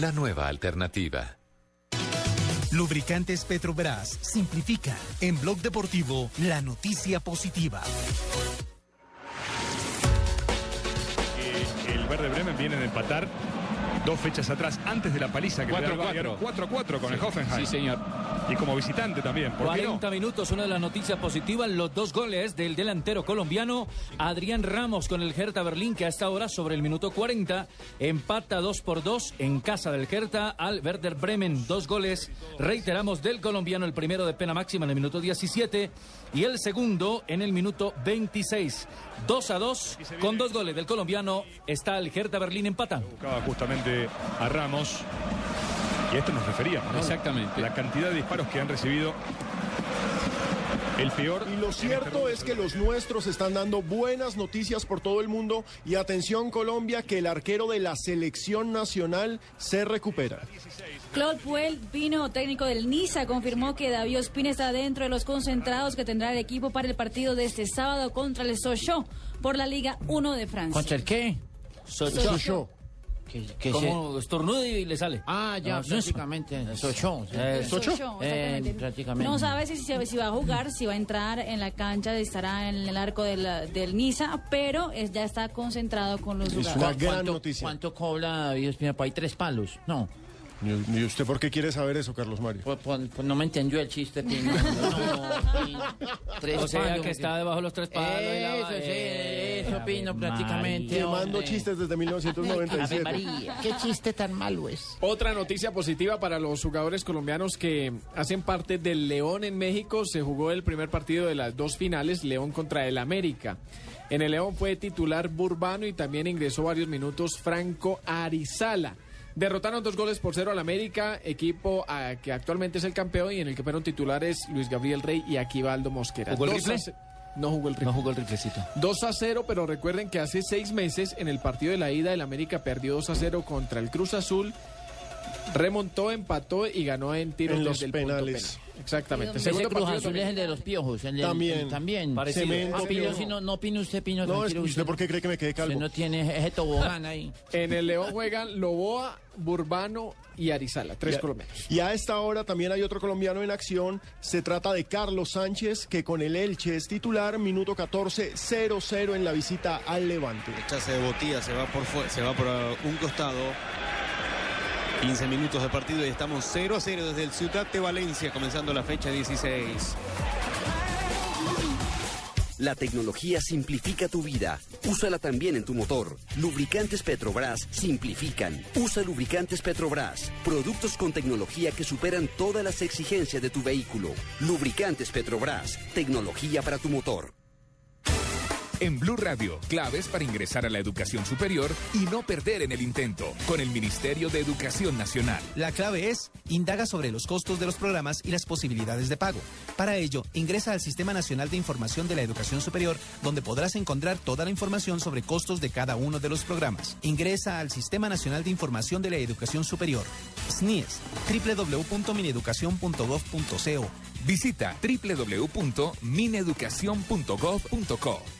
la nueva alternativa. Lubricantes Petrobras simplifica en Blog Deportivo la noticia positiva. El Verde Bremen viene de empatar dos fechas atrás, antes de la paliza que 4 le da el Bayern. 4 a 4 con el Hoffenheim. Sí, señor. Y como visitante también, ¿por qué no? 40 minutos, una de las noticias positivas, los dos goles del delantero colombiano Adrián Ramos con el Hertha Berlín, que a esta hora sobre el minuto 40 empata 2 por 2 en casa del Hertha al Werder Bremen. Dos goles, reiteramos, del colombiano, el primero de pena máxima en el minuto 17 y el segundo en el minuto 26. 2 a 2 con dos goles del colombiano está el Hertha Berlín. Buscaba justamente a Ramos. Y a esto nos referíamos, ¿no? Exactamente. La cantidad de disparos que han recibido. El peor. Y lo en cierto este es que los nuestros están dando buenas noticias por todo el mundo y atención Colombia que el arquero de la selección nacional se recupera. Claude Puel, vino técnico del Niza, confirmó que David Ospina está dentro de los concentrados que tendrá el equipo para el partido de este sábado contra el Sochaux por la Liga 1 de Francia. ¿Contra el qué? Sochaux. Que, que Como estornuda y le sale. Ah, ya, No, prácticamente. Eh, Eh, prácticamente. No sabe si, si, va a jugar, si va a entrar en la cancha, estará en el arco del, del Niza, pero es- ya está concentrado con los jugadores. ¿Cuánto, ¿Cuánto cobra David Ospina? Por ahí tres palos. No. ¿Y usted por qué quiere saber eso, Carlos Mario? Pues, pues- pues no me entendió el chiste, Pino. No, O sea, palos, que está debajo de los tres palos y la- Eso, sí, Eh, eso, Pino, prácticamente. Quemando chistes desde 1997. Ave María, qué chiste tan malo es. Otra noticia positiva para los jugadores colombianos que hacen parte del León en México. Se jugó el primer partido de las dos finales, León contra el América. En el León fue titular Burbano y también ingresó varios minutos Franco Arizala. Derrotaron dos goles por cero al América, equipo ah, que actualmente es el campeón y en el que fueron titulares Luis Gabriel Rey y Aquivaldo Mosquera. ¿Jugó el Dos a rifle? ce- No jugó el rifle. No jugó el riflecito. 2 a 0, pero recuerden que hace seis meses en el partido de la ida el América perdió 2 a 0 contra el Cruz Azul, remontó, empató y ganó en tiros En los desde el punto penales. penal. Exactamente. Ese Segundo Cruz Azul también. es el de los piojos. el del- También. el- también. Parecido. Cemento, Ah, Pino, piojo. si no, no opine usted, Pino. No, es usted por qué cree que me quede calvo. Usted no tiene ese tobogán ahí. En el León juegan Loboa, Burbano y Arizala, tres Y a- colombianos. Y a esta hora también hay otro colombiano en acción. Se trata de Carlos Sánchez, que con el Elche es titular. Minuto 14, 0-0 en la visita al Levante. Echarse de botilla, se va por se va por uh, un costado. 15 minutos de partido y estamos 0 a 0 desde el Ciudad de Valencia, comenzando la fecha 16. La tecnología simplifica tu vida. Úsala también en tu motor. Lubricantes Petrobras simplifican. Usa lubricantes Petrobras. Productos con tecnología que superan todas las exigencias de tu vehículo. Lubricantes Petrobras. Tecnología para tu motor. En Blue Radio, claves para ingresar a la educación superior y no perder en el intento, con el Ministerio de Educación Nacional. La clave es, indaga sobre los costos de los programas y las posibilidades de pago. Para ello, ingresa al Sistema Nacional de Información de la Educación Superior, donde podrás encontrar toda la información sobre costos de cada uno de los programas. Ingresa al Sistema Nacional de Información de la Educación Superior, SNIES, www.mineducacion.gov.co. Visita www.mineducacion.gov.co.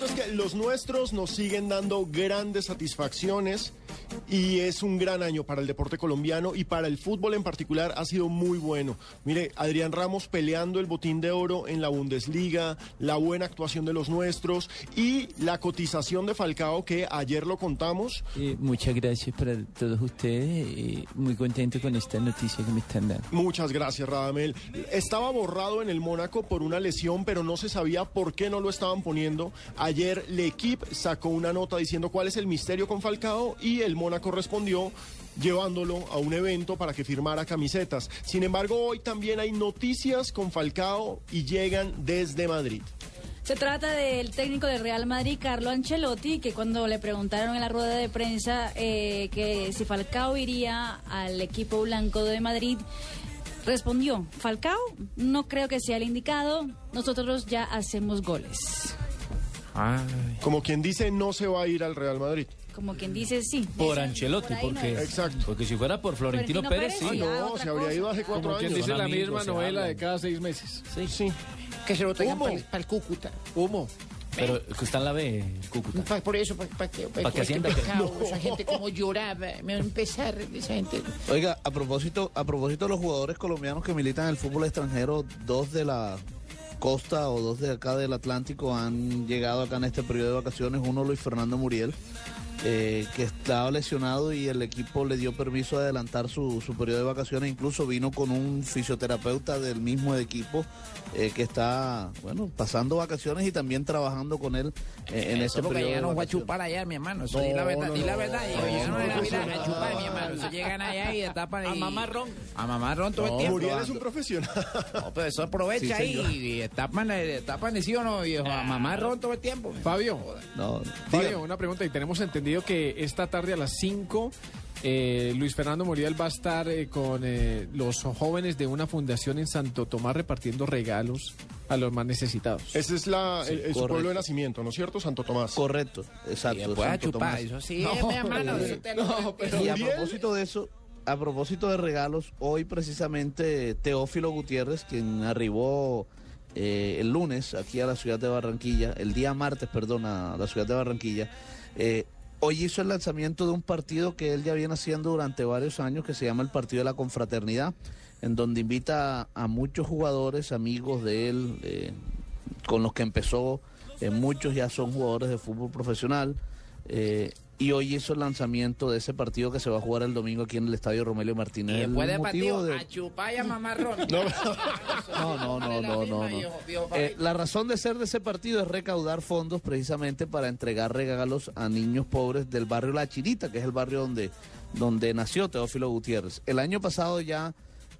Cierto es que los nuestros nos siguen dando grandes satisfacciones y es un gran año para el deporte colombiano y para el fútbol en particular ha sido muy bueno. Mire, Adrián Ramos peleando el botín de oro en la Bundesliga, la buena actuación de los nuestros y la cotización de Falcao que ayer lo contamos. Eh, muchas gracias para todos ustedes. eh, muy contento con esta noticia que me están dando. Muchas gracias, Radamel. Estaba borrado en el Mónaco por una lesión, pero no se sabía por qué no lo estaban poniendo. Ayer L'Equipe sacó una nota diciendo cuál es el misterio con Falcao y el Mónaco respondió llevándolo a un evento para que firmara camisetas. Sin embargo, hoy también hay noticias con Falcao y llegan desde Madrid. Se trata del técnico del Real Madrid, Carlo Ancelotti, que cuando le preguntaron en la rueda de prensa eh, que si Falcao iría al equipo blanco de Madrid, respondió, Falcao no creo que sea el indicado, nosotros ya hacemos goles. Como quien dice, no se va a ir al Real Madrid. Como quien dice, sí. Por Ese- Ancelotti, por ahí no porque. Exacto. porque si fuera por Florentino, Florentino Pérez, sí. ah, No, otra se habría cosa. ido hace cuatro Como quien dice la amigos, misma novela de cada seis meses. Sí. Sí. Que se lo traigan para el Cúcuta. Humo. Pero que está en la B, Cúcuta. Pa- por eso, para que, pa, Pa' que Hacienda que- pecado, esa gente como lloraba, me va a empezar esa gente. Oiga, a propósito, a propósito de los jugadores colombianos que militan en el fútbol extranjero, dos de la costa o dos de acá del Atlántico han llegado acá en este periodo de vacaciones. Uno Luis Fernando Muriel, eh, que estaba lesionado y el equipo le dio permiso de adelantar su, su periodo de vacaciones. Incluso vino con un fisioterapeuta del mismo equipo eh, que está, bueno, pasando vacaciones y también trabajando con él eh, en Eso este porque periodo de llegan a chupar allá, mi hermano. Eso No, di la verdad, no, di la no. verdad. No, a, no, mira, no, a chupar, no, mi hermano. llegan allá y tapan A y- mamar ron. A mamar ron todo el tiempo. Muriel es un profesional. No, pero eso aprovecha Sí, y, y tapan, eh, tapan sí o no, viejo. A mamar ron todo el tiempo. Fabio, No, Fabio, una pregunta. Y tenemos entendido que esta tarde a las 5 eh, Luis Fernando Muriel va a estar eh, con eh, los jóvenes de una fundación en Santo Tomás repartiendo regalos a los más necesitados. Ese es la, Sí, el- el- su pueblo de nacimiento, ¿no es cierto? Santo Tomás. Correcto, exacto. Y después a Santo chupar, Tomás. eso sí, No, mi hermano. pero- eso te lo no, garantizo. y a Muriel- propósito de eso, a propósito de regalos, hoy precisamente Teófilo Gutiérrez, quien arribó eh, el lunes aquí a la ciudad de Barranquilla, el día martes, perdón, a la ciudad de Barranquilla, eh, hoy hizo el lanzamiento de un partido que él ya viene haciendo durante varios años, que se llama el Partido de la Confraternidad, en donde invita a, muchos jugadores, amigos de él, eh, con los que empezó, eh, muchos ya son jugadores de fútbol profesional, eh, y hoy hizo el lanzamiento de ese partido que se va a jugar el domingo aquí en el Estadio Romelio Martínez. Y después del partido, de- a chupar y a mamar ron. no, no, no, no, no, no. Eh, la razón de ser de ese partido es recaudar fondos precisamente para entregar regalos a niños pobres del barrio La Chirita, que es el barrio donde, donde nació Teófilo Gutiérrez. El año pasado ya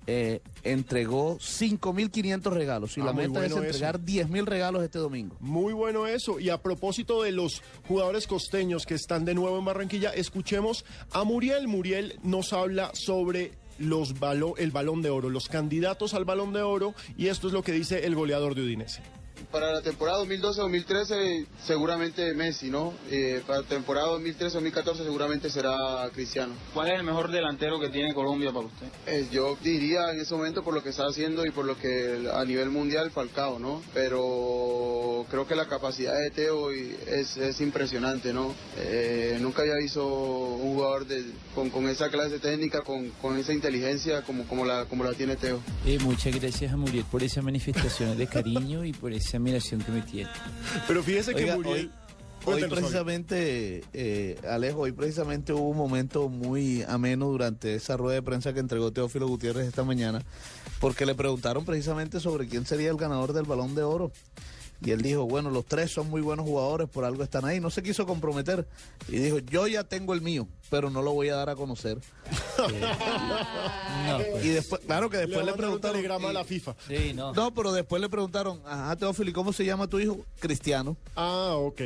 eh, entregó 5.500 regalos y Ah, la meta es entregar 10.000 regalos este domingo. Muy bueno eso. Y a propósito de los jugadores costeños que están de nuevo en Barranquilla, escuchemos a Muriel. Muriel nos habla sobre los balo- el balón de oro, los candidatos al balón de oro, y esto es lo que dice el goleador de Udinese. Para la temporada 2012-2013 seguramente Messi, ¿no? Eh, para la temporada 2013-2014 seguramente será Cristiano. ¿Cuál es el mejor delantero que tiene Colombia para usted? Eh, yo diría en ese momento por lo que está haciendo y por lo que a nivel mundial Falcao, ¿no? Pero creo que la capacidad de Teo es, es impresionante, ¿no? Eh, nunca había visto un jugador de- con, con esa clase técnica, con, con esa inteligencia como, como, la, como la tiene Teo. Eh, muchas gracias a Muriel por esas manifestaciones de cariño y por esa admiración que me tiene. Pero fíjese que Oiga, Muriel... hoy- Hoy precisamente, eh, Alejo, hoy precisamente hubo un momento muy ameno durante esa rueda de prensa que entregó Teófilo Gutiérrez esta mañana, porque le preguntaron precisamente sobre quién sería el ganador del balón de oro. Y él dijo, bueno, los tres son muy buenos jugadores, por algo están ahí. No se quiso comprometer. Y dijo, yo ya tengo el mío, pero no lo voy a dar a conocer. Y después, claro que después le, mandar un preguntaron... telegrama a y- la FIFA. Sí, no. No, pero después le preguntaron, ajá, Teófilo, ¿y cómo se llama tu hijo? Cristiano. Ah, ok.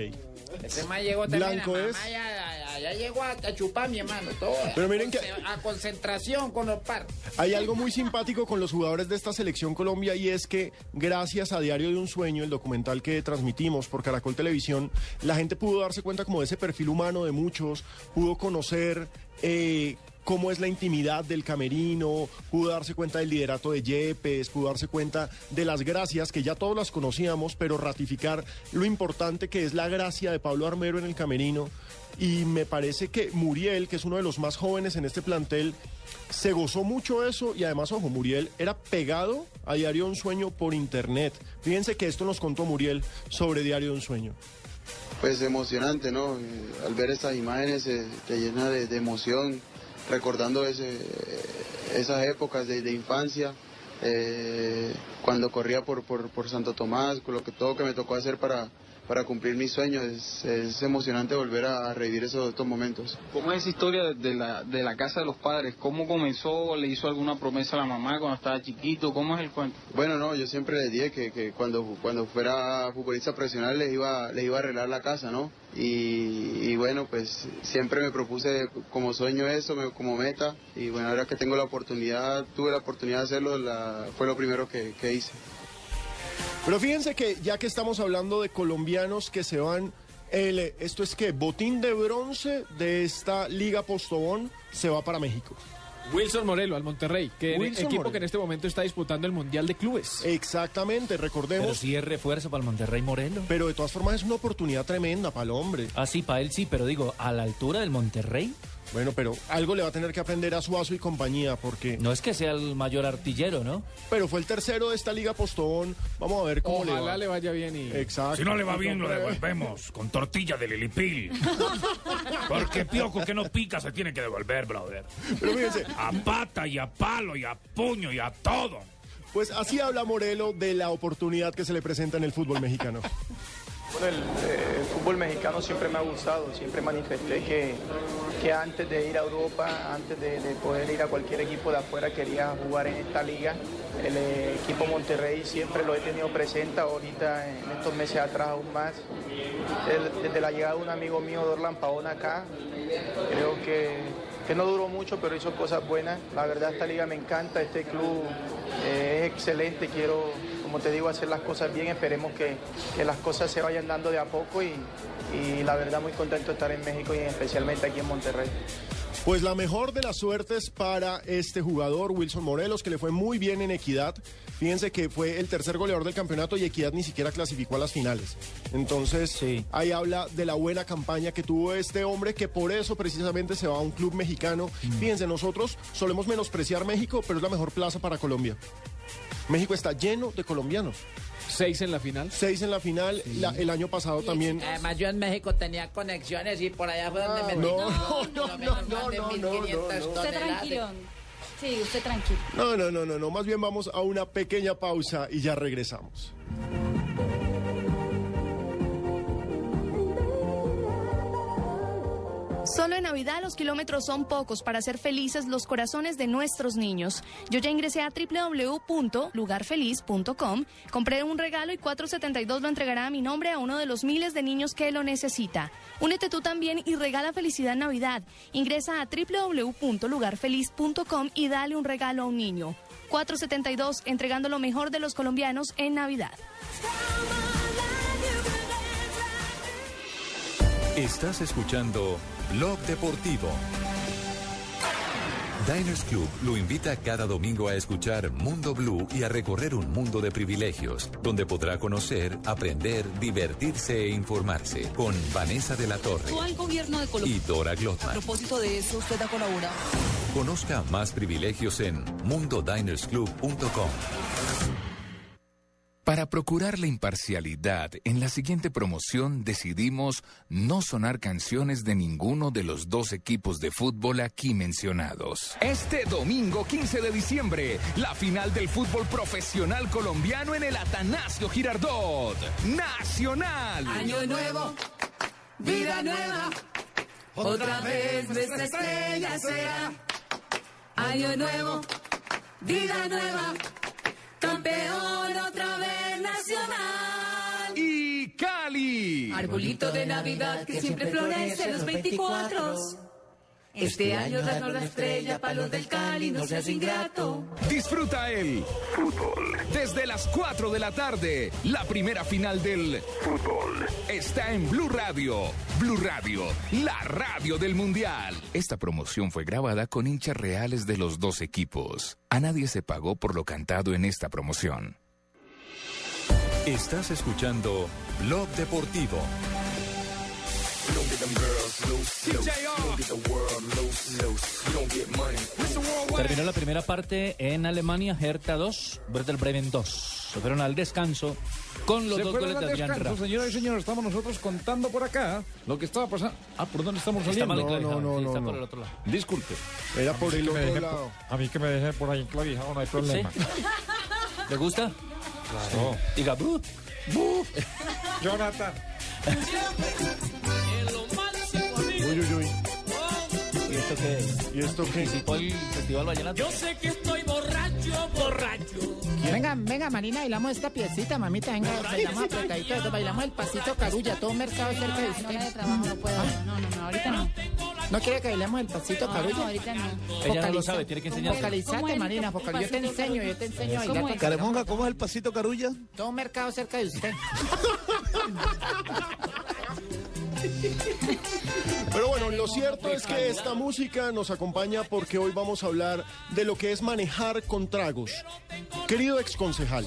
Ese más llegó también Blanco a mamá, es. ya, ya- ya llegó a, a chupar mi hermano. Todo, Pero miren que- A concentración con los par. Hay algo muy simpático con los jugadores de esta selección Colombia y es que gracias a Diario de un Sueño, el documental que transmitimos por Caracol Televisión, la gente pudo darse cuenta como de ese perfil humano de muchos, pudo conocer eh, cómo es la intimidad del camerino, pudo darse cuenta del liderato de Yepes, pudo darse cuenta de las gracias que ya todos las conocíamos, pero ratificar lo importante que es la gracia de Pablo Armero en el camerino. Y me parece que Muriel, que es uno de los más jóvenes en este plantel, se gozó mucho eso y además, ojo, Muriel era pegado a Diario de un Sueño por internet. Fíjense que esto nos contó Muriel sobre Diario de un Sueño. Pues emocionante, ¿no? Eh, Al ver estas imágenes eh, te llena de, de emoción, recordando esas épocas de, de infancia, eh, cuando corría por, por, por Santo Tomás, con lo que todo que me tocó hacer para, para cumplir mis sueños. Es, es emocionante volver a, revivir esos, estos momentos. ¿Cómo es esa historia de la, de la casa de los padres? ¿Cómo comenzó? ¿Le hizo alguna promesa a la mamá cuando estaba chiquito? ¿Cómo es el cuento? Bueno, no, yo siempre les dije que, que cuando, cuando fuera futbolista profesional les iba, les iba a arreglar la casa, ¿no? Y, y bueno, pues siempre me propuse como sueño eso, me- como meta, y bueno, ahora que tengo la oportunidad, tuve la oportunidad de hacerlo, la- fue lo primero que, que hice. Pero fíjense que ya que estamos hablando de colombianos que se van, el, esto es que botín de bronce de esta Liga Postobón se va para México. Wilson Morelo al Monterrey, que Wilson equipo Morelo. que en este momento está disputando el Mundial de Clubes. Exactamente, recordemos. Pero sí es refuerzo para el Monterrey Morelo. Pero de todas formas es una oportunidad tremenda para el hombre. Ah, sí, para él sí, pero digo, a la altura del Monterrey. Bueno, pero algo le va a tener que aprender a Suazo y compañía porque... No es que sea el mayor artillero, ¿no? Pero fue el tercero de esta Liga Postobón. Vamos a ver cómo le Ojalá va. le vaya bien y... Exacto. Si no le va bien, lo devolvemos con tortilla de Lilipil. Porque piojo que no pica se tiene que devolver, brother. Pero fíjense. A pata y a palo y a puño y a todo. Pues así habla Morelo de la oportunidad que se le presenta en el fútbol mexicano. Eh, el fútbol mexicano siempre me ha gustado, siempre manifesté que, que antes de ir a Europa, antes de, de poder ir a cualquier equipo de afuera, quería jugar en esta liga. El eh, equipo Monterrey siempre lo he tenido presente, ahorita en estos meses atrás aún más. Desde la llegada de un amigo mío, Dorlan Paona, acá, creo que, que no duró mucho, pero hizo cosas buenas. La verdad, esta liga me encanta, este club eh, es excelente, quiero como te digo, hacer las cosas bien. Esperemos que, que las cosas se vayan dando de a poco y, y la verdad muy contento de estar en México y especialmente aquí en Monterrey. Pues la mejor de las suertes para este jugador, Wilson Morelos, que le fue muy bien en Equidad. Fíjense que fue el tercer goleador del campeonato y Equidad ni siquiera clasificó a las finales. Entonces, ahí habla de la buena campaña que tuvo este hombre, que por eso precisamente se va a un club mexicano. Fíjense, nosotros solemos menospreciar México, pero es la mejor plaza para Colombia. México está lleno de colombianos. Seis en la final. Seis en la final. La- el año pasado también. Además, yo en México tenía conexiones y por allá fue donde me Ah, no, no, no, no, no, no, no, Usted tranquilo. Sí, usted tranquilo. No, no, no, no, no. Más bien vamos a una pequeña pausa y ya regresamos. Solo en Navidad los kilómetros son pocos para hacer felices los corazones de nuestros niños. Yo ya ingresé a www.lugarfeliz.com, compré un regalo y 472 lo entregará a mi nombre a uno de los miles de niños que lo necesita. Únete tú también y regala felicidad en Navidad. Ingresa a www.lugarfeliz.com y dale un regalo a un niño. 472 entregando lo mejor de los colombianos en Navidad. Estás escuchando Blog Deportivo. Diners Club lo invita cada domingo a escuchar Mundo Blue y a recorrer un mundo de privilegios, donde podrá conocer, aprender, divertirse e informarse con Vanessa de la Torre gobierno de Colombia. y Dora A Glotman. propósito de eso, usted ha colaborado. Conozca más privilegios en mundodinersclub.com. Para procurar la imparcialidad, en la siguiente promoción decidimos no sonar canciones de ninguno de los dos equipos de fútbol aquí mencionados. Este domingo 15 de diciembre, la final del fútbol profesional colombiano en el Atanasio Girardot. Nacional. Año nuevo, vida nueva. Otra vez nuestra estrella será. Año nuevo, vida nueva. Campeón otra vez nacional. Y Cali. Arbolito de Navidad que siempre florece los 24. Este año danos la estrella para los del Cali, no seas ingrato. Disfruta el fútbol. Desde las 4 de la tarde, la primera final del fútbol está en Blue Radio. Blue Radio, la radio del Mundial. Esta promoción fue grabada con hinchas reales de los dos equipos. A nadie se pagó por lo cantado en esta promoción. Estás escuchando Blog Deportivo. Terminó la primera parte en Alemania, Hertha 2, Werder Bremen 2. Se fueron al descanso con los Se dos fueron goles de al Adrián descanso, Ramos. señoras y señores, estamos nosotros contando por acá lo que estaba pasando. Ah, ¿por dónde estamos Está saliendo? mal enclavijado, sí, está por el otro lado. Disculpe. Era por el otro lado. por- A mí que me deje por ahí enclavijado, no hay problema. ¿Le gusta? Claro. Diga, "Bu". Jonathan. Uy, uy, uy. ¿Y esto qué es? ¿Y esto qué? ¿Participó el Festival Vallenato? Yo sé que estoy borracho, borracho. Venga, venga, Marina, bailamos esta piecita, mamita, venga, bailamos apretadito, bailamos el pasito carulla, todo mercado cerca de usted. de trabajo no puedo. No, no, no, ahorita no. ¿No quiere que bailemos el pasito No, carulla? no, ahorita no. Ella no lo sabe, tiene que. Focalizate, ¿Cómo es Marina, el focal. Yo te enseño, yo te enseño a bailar. ¿Cómo con es? Caremonga, ¿cómo es el pasito carulla? Todo mercado cerca de usted. Pero bueno, lo cierto es que esta música nos acompaña porque hoy vamos a hablar de lo que es manejar con tragos. Querido ex concejal,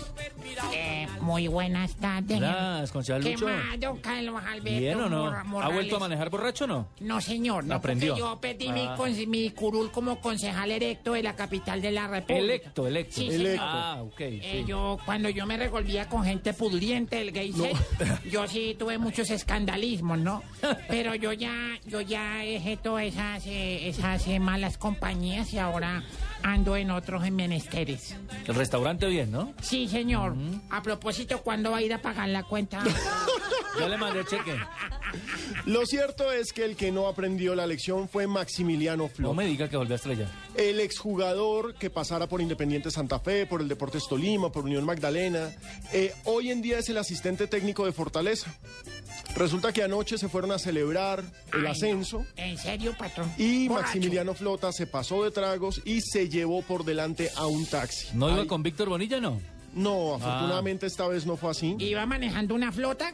Eh, muy buenas tardes. Gracias, concejal ¿Qué Lucho. más, don Carlos Alberto ¿Bien o no? ¿Ha vuelto a manejar borracho o no? No, señor, no, Aprendió. porque yo pedí mi, Ah. con- mi curul como concejal electo de la capital de la República. Electo, electo. Sí, Electo. señor. Ah, ok. Eh, sí. yo, cuando yo me revolvía con gente pudriente del gay set, yo sí tuve muchos escandalismos, ¿no? Pero yo ya, yo ya dejé todas esas, eh, esas eh, malas compañías y ahora ando en otros menesteres. El restaurante bien, ¿no? Sí, señor. A propósito, ¿cuándo va a ir a pagar la cuenta? Ya le mandé cheque. lo cierto es que el que no aprendió la lección fue Maximiliano No Flor. me diga que volvió a estrellar. El exjugador que pasara por Independiente Santa Fe, por el Deportes Tolima, por Unión Magdalena, eh, hoy en día es el asistente técnico de Fortaleza. Resulta que anoche se fueron a celebrar el Ay, ascenso ¿En serio, patrón? y Borracho. Maximiliano Flota se pasó de tragos y se llevó por delante a un taxi. ¿No iba Ay, con Víctor Bonilla, no? No, afortunadamente esta vez no fue así. ¿Iba manejando una flota?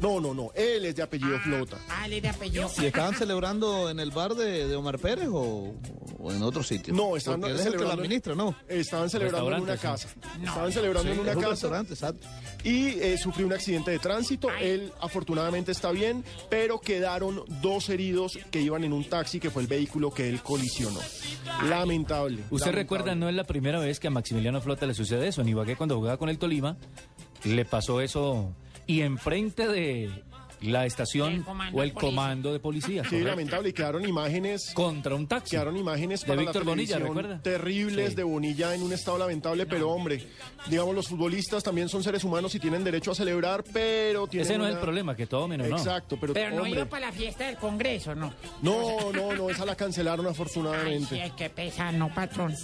No, no, no, él es de apellido Flota. Ah, le de apellido. ¿Y estaban celebrando en el bar de, de Omar Pérez o, o en otro sitio? No, estaban Porque él es el que la administra, ¿no? Estaban celebrando en una casa. Restaurante, Estaban celebrando Sí, en una es un casa restaurante, exacto. y eh, sufrió un accidente de tránsito. Él afortunadamente está bien, pero quedaron dos heridos que iban en un taxi que fue el vehículo que él colisionó. Lamentable. Usted lamentable. recuerda, no es la primera vez que a Maximiliano Flota le sucede eso. En Ibagué, cuando jugaba con el Tolima, le pasó eso. Y enfrente de la estación o el de comando de policía. Sí, correcto. lamentable. Y quedaron imágenes. Contra un taxi. Quedaron imágenes De para Víctor la Bonilla, terribles Sí. de Bonilla en un estado lamentable, pero hombre, digamos los futbolistas también son seres humanos y tienen derecho a celebrar, pero tienen Ese no es el problema, que tomen o no. Exacto, pero, Pero no hombre, iba para la fiesta del Congreso, ¿no? no, no, no, esa la cancelaron Ay, afortunadamente. sí, es que pesa, no, patrón.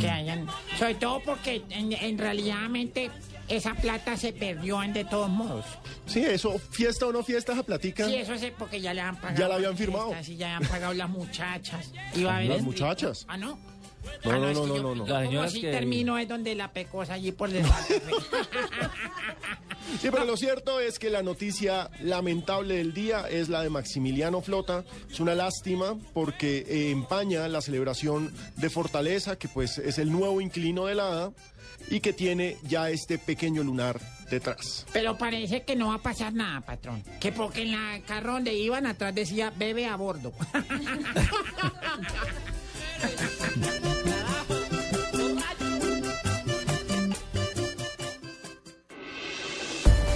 Que hayan... Sobre todo porque en, en realidadmente esa plata se perdió en de todos modos. Sí, eso, fiesta o no fiesta, esa platica. Sí, eso es porque ya le han pagado. Ya la habían firmado. fiestas y ya le han pagado las muchachas. Iba a haber ¿Las muchachas? Ah, ¿no? No, Ah, no, no, no, no, no. yo Las como señoras si que- termino es donde la pecosa allí por detrás. Sí, pero lo cierto es que la noticia lamentable del día es la de Maximiliano Flota. Es una lástima porque eh, empaña la celebración de Fortaleza, que pues es el nuevo inclino de la hada y que tiene ya este pequeño lunar detrás. Pero parece que no va a pasar nada, patrón. Que porque en la carro donde iban atrás decía bebe a bordo.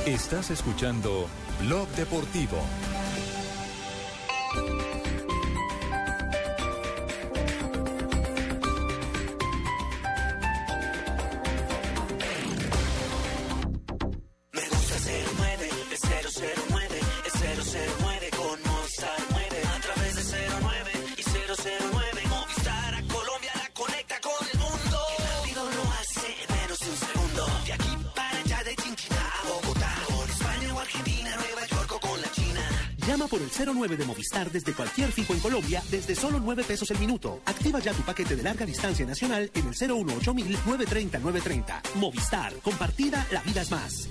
Estás escuchando Blog Deportivo. Llama por el 09 de Movistar desde cualquier fijo en Colombia desde solo 9 pesos el minuto. Activa ya tu paquete de larga distancia nacional en el 018 930 930. Movistar, compartida, la vida es más.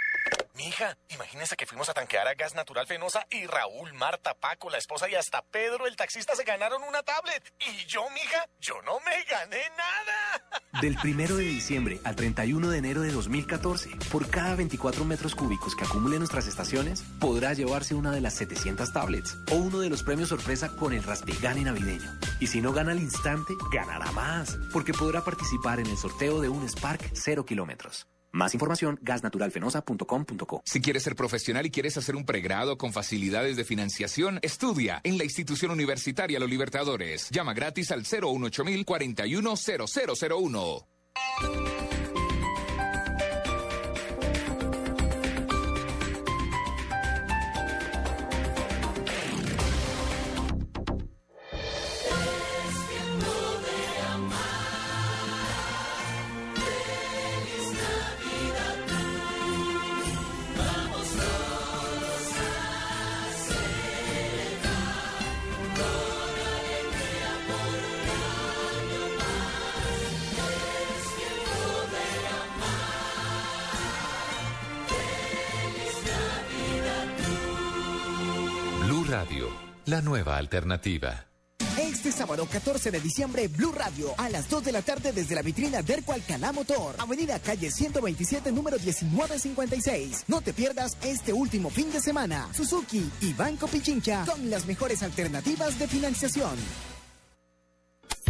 Mija, imagínese que fuimos a tanquear a Gas Natural Fenosa y Raúl, Marta, Paco, la esposa y hasta Pedro, el taxista, se ganaron una tablet. Y yo, mija, yo no me gané nada. Del 1 de diciembre al 31 de enero de 2014, por cada 24 metros cúbicos que acumule nuestras estaciones, podrá llevarse una de las 700 tablets o uno de los premios sorpresa con el Raspigani navideño. Y si no gana al instante, ganará más, porque podrá participar en el sorteo de un Spark 0 kilómetros. Más información, gasnaturalfenosa.com.co. Si quieres ser profesional y quieres hacer un pregrado con facilidades de financiación, estudia en la institución universitaria Los Libertadores. Llama gratis al 018 410001. La nueva alternativa. Este sábado 14 de diciembre, Blue Radio, a las 2 de la tarde desde la vitrina Derco Alcalá Motor, Avenida Calle 127, número 1956. No te pierdas este último fin de semana. Suzuki y Banco Pichincha con las mejores alternativas de financiación.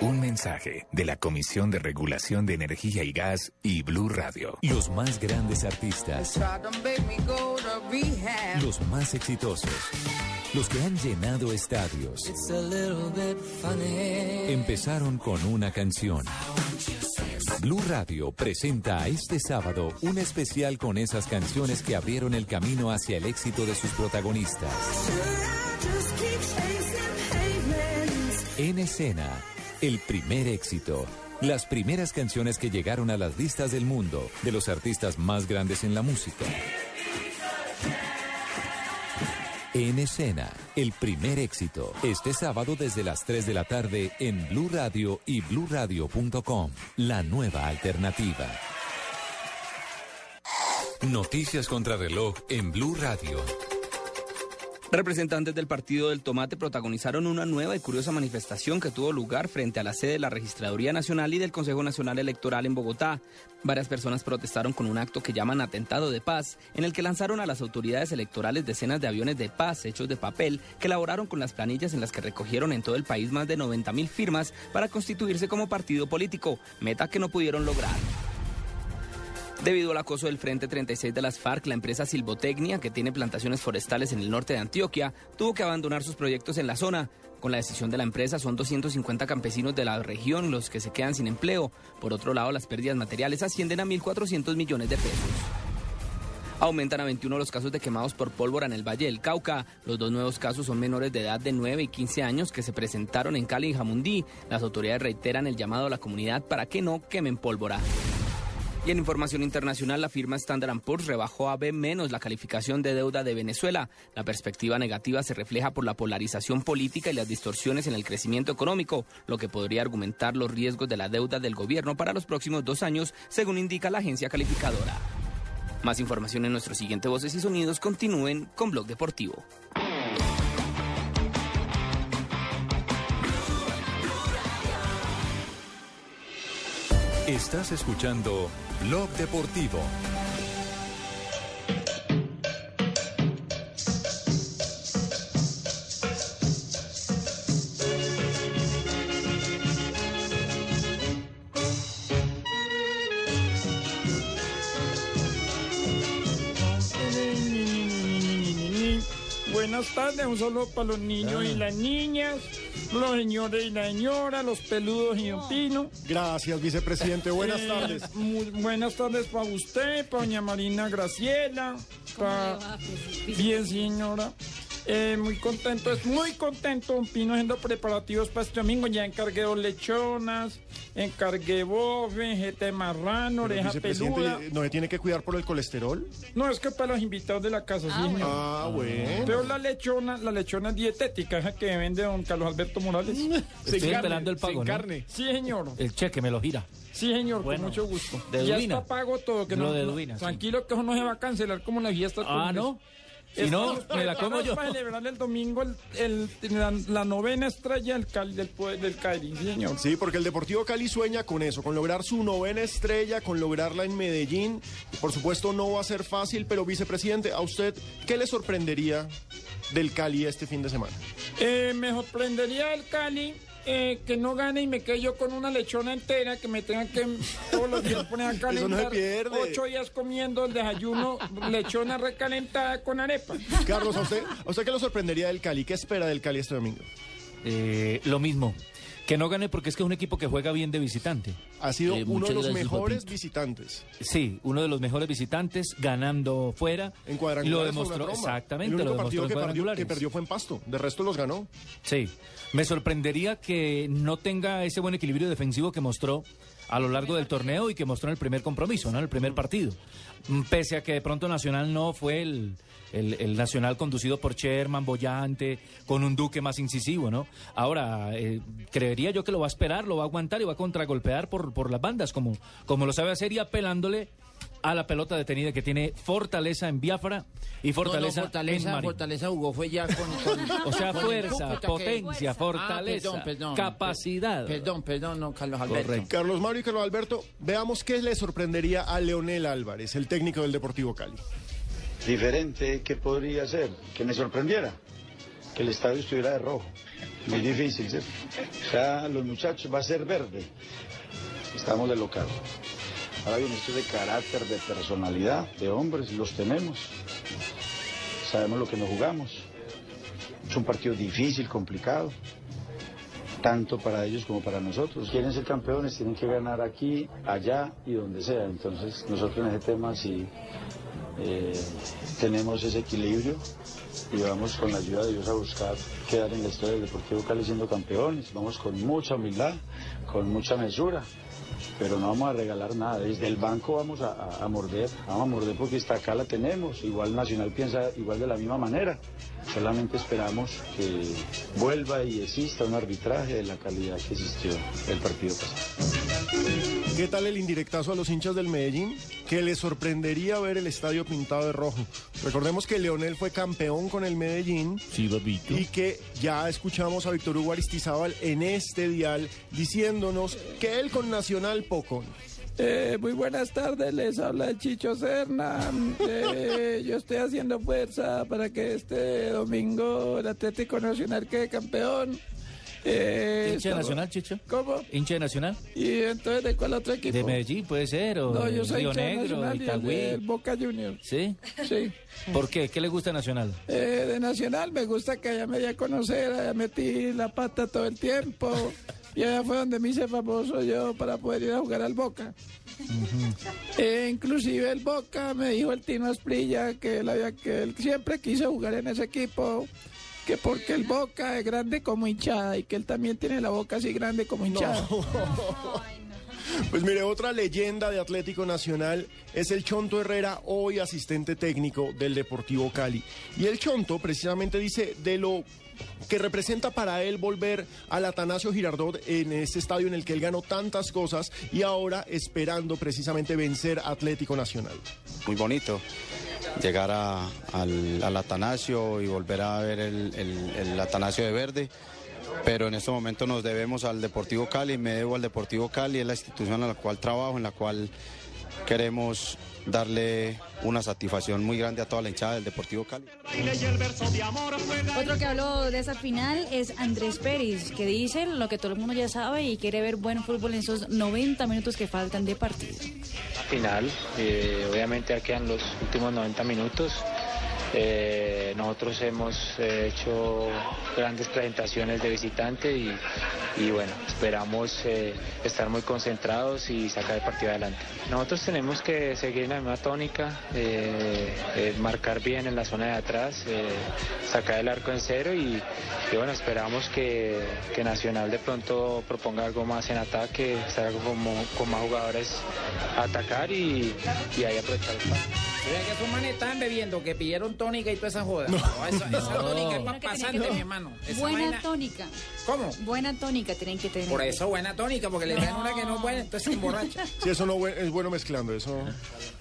Un mensaje de la Comisión de Regulación de Energía y Gas y Blue Radio. Los más grandes artistas, los más exitosos, los que han llenado estadios, empezaron con una canción. Blue Radio presenta este sábado un especial con esas canciones que abrieron el camino hacia el éxito de sus protagonistas. En escena, el primer éxito. Las primeras canciones que llegaron a las listas del mundo de los artistas más grandes en la música. En escena, el primer éxito. Este sábado desde las 3 de la tarde en Blue Radio y bluradio.com. La nueva alternativa. Noticias contra reloj en Blue Radio. Representantes del Partido del Tomate protagonizaron una nueva y curiosa manifestación que tuvo lugar frente a la sede de la Registraduría Nacional y del Consejo Nacional Electoral en Bogotá. Varias personas protestaron con un acto que llaman atentado de paz, en el que lanzaron a las autoridades electorales decenas de aviones de paz hechos de papel que elaboraron con las planillas en las que recogieron en todo el país más de 90 mil firmas para constituirse como partido político, meta que no pudieron lograr. Debido al acoso del Frente 36 de las FARC, la empresa Silvotecnia, que tiene plantaciones forestales en el norte de Antioquia, tuvo que abandonar sus proyectos en la zona. Con la decisión de la empresa, son 250 campesinos de la región los que se quedan sin empleo. Por otro lado, las pérdidas materiales ascienden a 1.400 millones de pesos. Aumentan a 21 los casos de quemados por pólvora en el Valle del Cauca. Los dos nuevos casos son menores de edad de 9 y 15 años que se presentaron en Cali y Jamundí. Las autoridades reiteran el llamado a la comunidad para que no quemen pólvora. Y en información internacional, la firma Standard Poor's rebajó a B- la calificación de deuda de Venezuela. La perspectiva negativa se refleja por la polarización política y las distorsiones en el crecimiento económico, lo que podría argumentar los riesgos de la deuda del gobierno para los próximos dos años, según indica la agencia calificadora. Más información en nuestro siguiente Voces y Sonidos. Continúen con Blog Deportivo. Estás escuchando Blog Deportivo. Buenas tardes, un saludo para los niños y las niñas, los señores y la señora, los peludos y un pino. Gracias, vicepresidente. Buenas Eh, tardes. muy buenas tardes para usted, para doña Marina Graciela. pa- Bien, señora. Eh, muy contento, es muy contento, un pino haciendo preparativos para este domingo. Ya encargué dos lechonas, encargué bofe, jeta de marrano, Pero, oreja peluda. ¿no se tiene que cuidar por el colesterol? No, es que para los invitados de la casa, sí, señor. Ah, bueno. Pero la lechona, la lechona es dietética, esa que vende don Carlos Alberto Morales. Estoy esperando el pago, ¿no? Sí, señor. El cheque me lo gira. Sí, señor, Bueno. con mucho gusto. De ya está pago todo. Que Lo no, de sí. Tranquilo que eso no se va a cancelar como la fiesta. Ah. ¿no? Si no, me la como yo. Para celebrar el domingo el, el- la, la novena estrella del, Cali, del, del Cali, señor. Sí, porque el Deportivo Cali sueña con eso, con lograr su novena estrella, con lograrla en Medellín. Por supuesto no va a ser fácil, pero vicepresidente, ¿a usted qué le sorprendería del Cali este fin de semana? Eh, me sorprendería el Cali eh, que no gane y me quede yo con una lechona entera que me tenga que todos los días poner a Eso no se calentar. pierde. Ocho días comiendo el desayuno, lechona recalentada con arepa. Carlos, ¿a usted, ¿a usted qué le sorprendería del Cali? ¿Qué espera del Cali este domingo? Eh, lo mismo. Que no gane porque es que es un equipo que juega bien de visitante. Ha sido Eh, uno de los mejores papito. visitantes. Sí, uno de los mejores visitantes, ganando fuera. En y cuadrangulares lo fue demostró, una exactamente, El único lo partido que perdió, que perdió fue en Pasto. De resto los ganó. Sí, me sorprendería que no tenga ese buen equilibrio defensivo que mostró a lo largo del torneo y que mostró en el primer compromiso, ¿no? En el primer partido. Mm, Pese a que de pronto Nacional no fue el, el- el Nacional conducido por Sherman, bollante, con un Duque más incisivo, ¿no? Ahora, eh, creería yo que lo va a esperar, lo va a aguantar y va a contragolpear por, por las bandas, como, como lo sabe hacer y apelándole a la pelota detenida que tiene fortaleza en Biafra y fortaleza, No, no, fortaleza, en Marín. fortaleza jugó fue ya con... con- O sea, con fuerza, que- potencia, Ah, fortaleza, perdón, perdón. capacidad. Perdón, perdón, no, Carlos Alberto. Carlos Mario y Carlos Alberto, veamos qué le sorprendería a Leonel Álvarez, el técnico del Deportivo Cali. Diferente, ¿qué podría ser? Que me sorprendiera. Que el estadio estuviera de rojo. Muy difícil, ¿cierto? O sea, los muchachos va a ser verde. Estamos de local. Ahora bien, esto es de carácter, de personalidad, de hombres, los tenemos. Sabemos lo que nos jugamos. Es un partido difícil, complicado, tanto para ellos como para nosotros. Quieren ser campeones, tienen que ganar aquí, allá y donde sea. Entonces, nosotros en ese tema sí eh, tenemos ese equilibrio y vamos con la ayuda de Dios a buscar quedar en la historia del Deportivo Cali siendo campeones. Vamos con mucha humildad, con mucha mesura, pero no vamos a regalar nada. Desde el banco vamos a, morder, vamos a morder porque esta acá la tenemos. Igual Nacional piensa igual de la misma manera. Solamente esperamos que vuelva y exista un arbitraje de la calidad que existió el partido pasado. ¿Qué tal el indirectazo a los hinchas del Medellín? Que les sorprendería ver el estadio pintado de rojo. Recordemos que Leonel fue campeón con el Medellín. Y que ya escuchamos a Víctor Hugo Aristizábal en este dial diciéndonos que él con Nacional poco. Eh, muy buenas tardes, les habla el Chicho Serna. Eh, yo estoy haciendo fuerza para que este domingo el Atlético Nacional quede campeón. Eh, ¿Hincha Nacional, Chicho? ¿Cómo? ¿Hincha de Nacional? ¿Y entonces de cuál otro equipo? De Medellín puede ser, o No, yo soy Río Negro, y el Itagüí. del Boca Juniors. ¿Sí? Sí. ¿Por qué? ¿Qué le gusta Nacional? Eh, de Nacional me gusta que allá me di a conocer, allá metí la pata todo el tiempo. Y allá fue donde me hice famoso yo para poder ir a jugar al Boca. Eh, inclusive el Boca me dijo el Tino Asprilla que él, había, que él siempre quiso jugar en ese equipo, que porque el Boca es grande como hinchada y que él también tiene la boca así grande como hinchada. Pues mire, otra leyenda de Atlético Nacional es el Chonto Herrera, hoy asistente técnico del Deportivo Cali. Y el Chonto precisamente dice de lo que representa para él volver al Atanasio Girardot en este estadio en el que él ganó tantas cosas y ahora esperando precisamente vencer Atlético Nacional. muy bonito llegar a- al, Atanasio y volver a ver el, el- el Atanasio de verde. Pero en este momento nos debemos al Deportivo Cali, me debo al Deportivo Cali, es la institución en la cual trabajo, en la cual queremos darle una satisfacción muy grande a toda la hinchada del Deportivo Cali. Otro que habló de esa final es Andrés Pérez, que dice lo que todo el mundo ya sabe y quiere ver buen fútbol en esos 90 minutos que faltan de partido. final. eh, obviamente ya quedan los últimos 90 minutos. Eh, nosotros hemos eh, hecho grandes presentaciones de visitante y, bueno, esperamos eh, estar muy concentrados y sacar el partido adelante. Nosotros tenemos que seguir en la misma tónica, marcar bien en la zona de atrás, sacar el arco en cero y, bueno, esperamos que, que Nacional de pronto proponga algo más en ataque, salga como, con más jugadores a atacar y, y ahí aprovechar el partido. Que bebiendo, que pidieron tónica y toda esa joda. No, esa, esa No. tónica es para pasante, mi hermano. Esa Buena vaina- tónica. ¿Cómo? Buena tónica tienen que tener. Por eso buena tónica, porque le dan una que no puede, entonces se emborracha. Sí, eso no es bueno mezclando, eso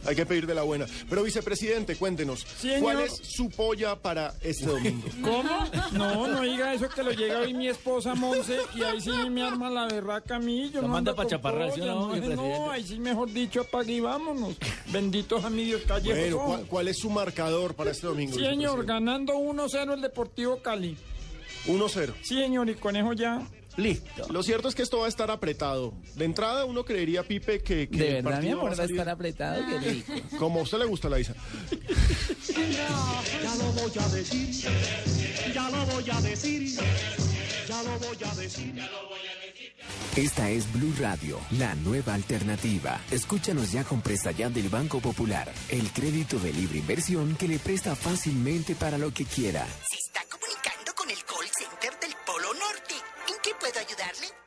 hay que pedir de la buena. Pero vicepresidente, cuéntenos, Señor. ¿cuál es su polla para este domingo? ¿Cómo? No, no diga eso que lo llega hoy mi esposa Monse y ahí sí me arma la berraca a mí. Yo Lo no manda ando pa' con chaparrar, ¿sí o polla, no, no, ahí sí mejor dicho apague y vámonos. Benditos a mi Dios callejos. Bueno. ¿cuál, cuál es su marcador para este domingo? Sí, señor, ganando 1-0 el Deportivo Cali. 1-0. Sí, señor, y con eso ya. Listo. Lo cierto es que esto va a estar apretado. De entrada uno creería, Pipe, que, que De el verdad, mi amor, va a salir- estar apretado, qué rico. Como a usted le gusta, la Isa. Ya lo voy a decir, ya lo voy a decir, ya lo voy a decir. Esta es Blue Radio, la nueva alternativa. Escúchanos ya con presta ya del Banco Popular, el crédito de libre inversión que le presta fácilmente para lo que quiera. Se está comunicando con el call center del Polo Norte. ¿En qué puedo ayudarle?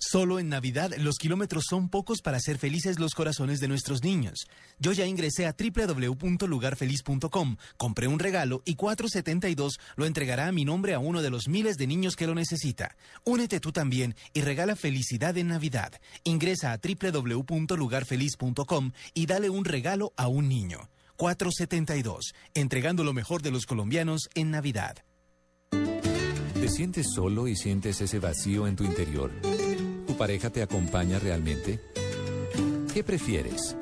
Solo en Navidad los kilómetros son pocos para hacer felices los corazones de nuestros niños. Yo ya ingresé a www.lugarfeliz.com, compré un regalo y 472 lo entregará a mi nombre a uno de los miles de niños que lo necesita. Únete tú también y regala felicidad en Navidad. Ingresa a www.lugarfeliz.com y dale un regalo a un niño. 472, entregando lo mejor de los colombianos en Navidad. ¿Te sientes solo y sientes ese vacío en tu interior? ¿Tu pareja te acompaña realmente? ¿Qué prefieres?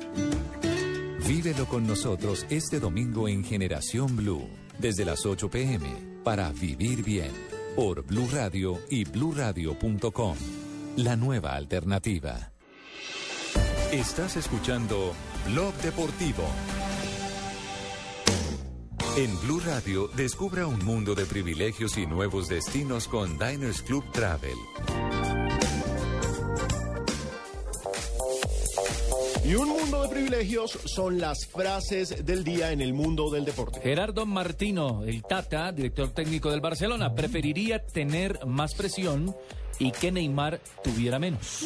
Vívelo con nosotros este domingo en Generación Blue, desde las 8 pm, para vivir bien, por Blue Radio y bluradio.com. La nueva alternativa. Estás escuchando Blog Deportivo. En Blue Radio, descubra un mundo de privilegios y nuevos destinos con Diners Club Travel. Y un mundo de privilegios son las frases del día en el mundo del deporte. Gerardo Martino, el Tata, director técnico del Barcelona, preferiría tener más presión y que Neymar tuviera menos.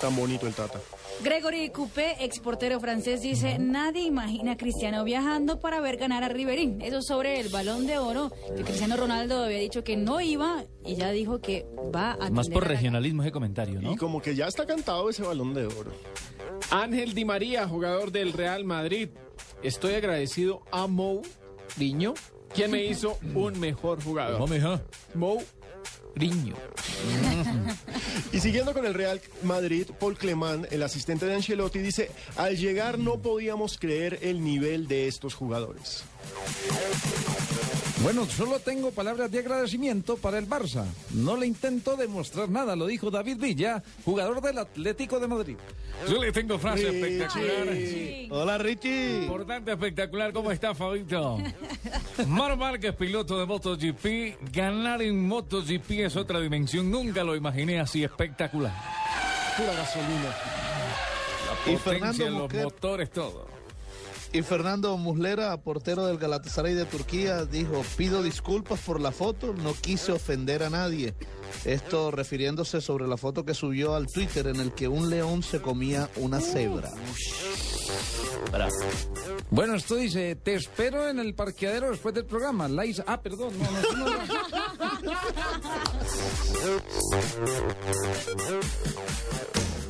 Tan bonito el Tata. Gregory Coupé, exportero francés, dice, nadie imagina a Cristiano viajando para ver ganar a Riverín. Eso sobre el balón de oro, que Cristiano Ronaldo había dicho que no iba y ya dijo que va a Más por a regionalismo ese comentario, ¿no? Y como que ya está cantado ese balón de oro. Ángel Di María, jugador del Real Madrid. Estoy agradecido a Mou Riño, quien me hizo un mejor jugador. Mou Riño. Y siguiendo con el Real Madrid, Paul Clemán, el asistente de Ancelotti, dice, al llegar no podíamos creer el nivel de estos jugadores. Bueno, solo tengo palabras de agradecimiento para el Barça. No le intento demostrar nada, lo dijo David Villa, jugador del Atlético de Madrid. Yo le tengo frase Richie. espectacular. Hola, Richie. Importante, espectacular. ¿Cómo está, Fabito? Mar Márquez, piloto de MotoGP. Ganar en MotoGP es otra dimensión. Nunca lo imaginé así espectacular. Pura gasolina. La Y potencia, Fernando los motores, todo. Y Fernando Muslera, portero del Galatasaray de Turquía, dijo, pido disculpas por la foto, no quise ofender a nadie. Esto refiriéndose sobre la foto que subió al Twitter en el que un león se comía una cebra. Bueno, esto dice, te espero en el parqueadero después del programa. Laisa, ah, perdón, no, no, no era.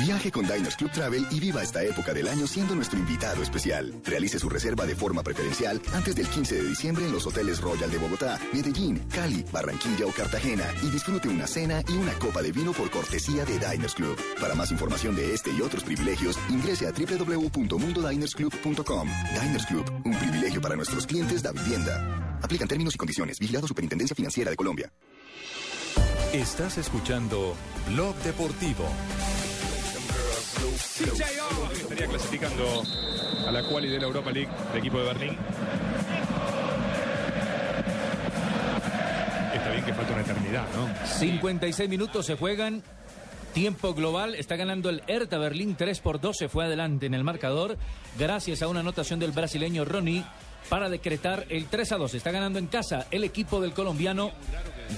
Viaje con Diners Club Travel y viva esta época del año siendo nuestro invitado especial. Realice su reserva de forma preferencial antes del 15 de diciembre en los hoteles Royal de Bogotá, Medellín, Cali, Barranquilla o Cartagena y disfrute una cena y una copa de vino por cortesía de Diners Club. Para más información de este y otros privilegios, ingrese a www.mundodinersclub.com. Diners Club, un privilegio para nuestros clientes da vivienda. Aplican términos y condiciones. Vigilado Superintendencia Financiera de Colombia. Estás escuchando Blog Deportivo. Estaría clasificando a la quali de la Europa League el equipo de Berlín. Está bien que falta una eternidad, ¿no? 56 minutos se juegan. Tiempo global, está ganando el Hertha Berlín 3 por 2, se fue adelante en el marcador gracias a una anotación del brasileño Ronnie para decretar el 3 a 2. Está ganando en casa el equipo del colombiano,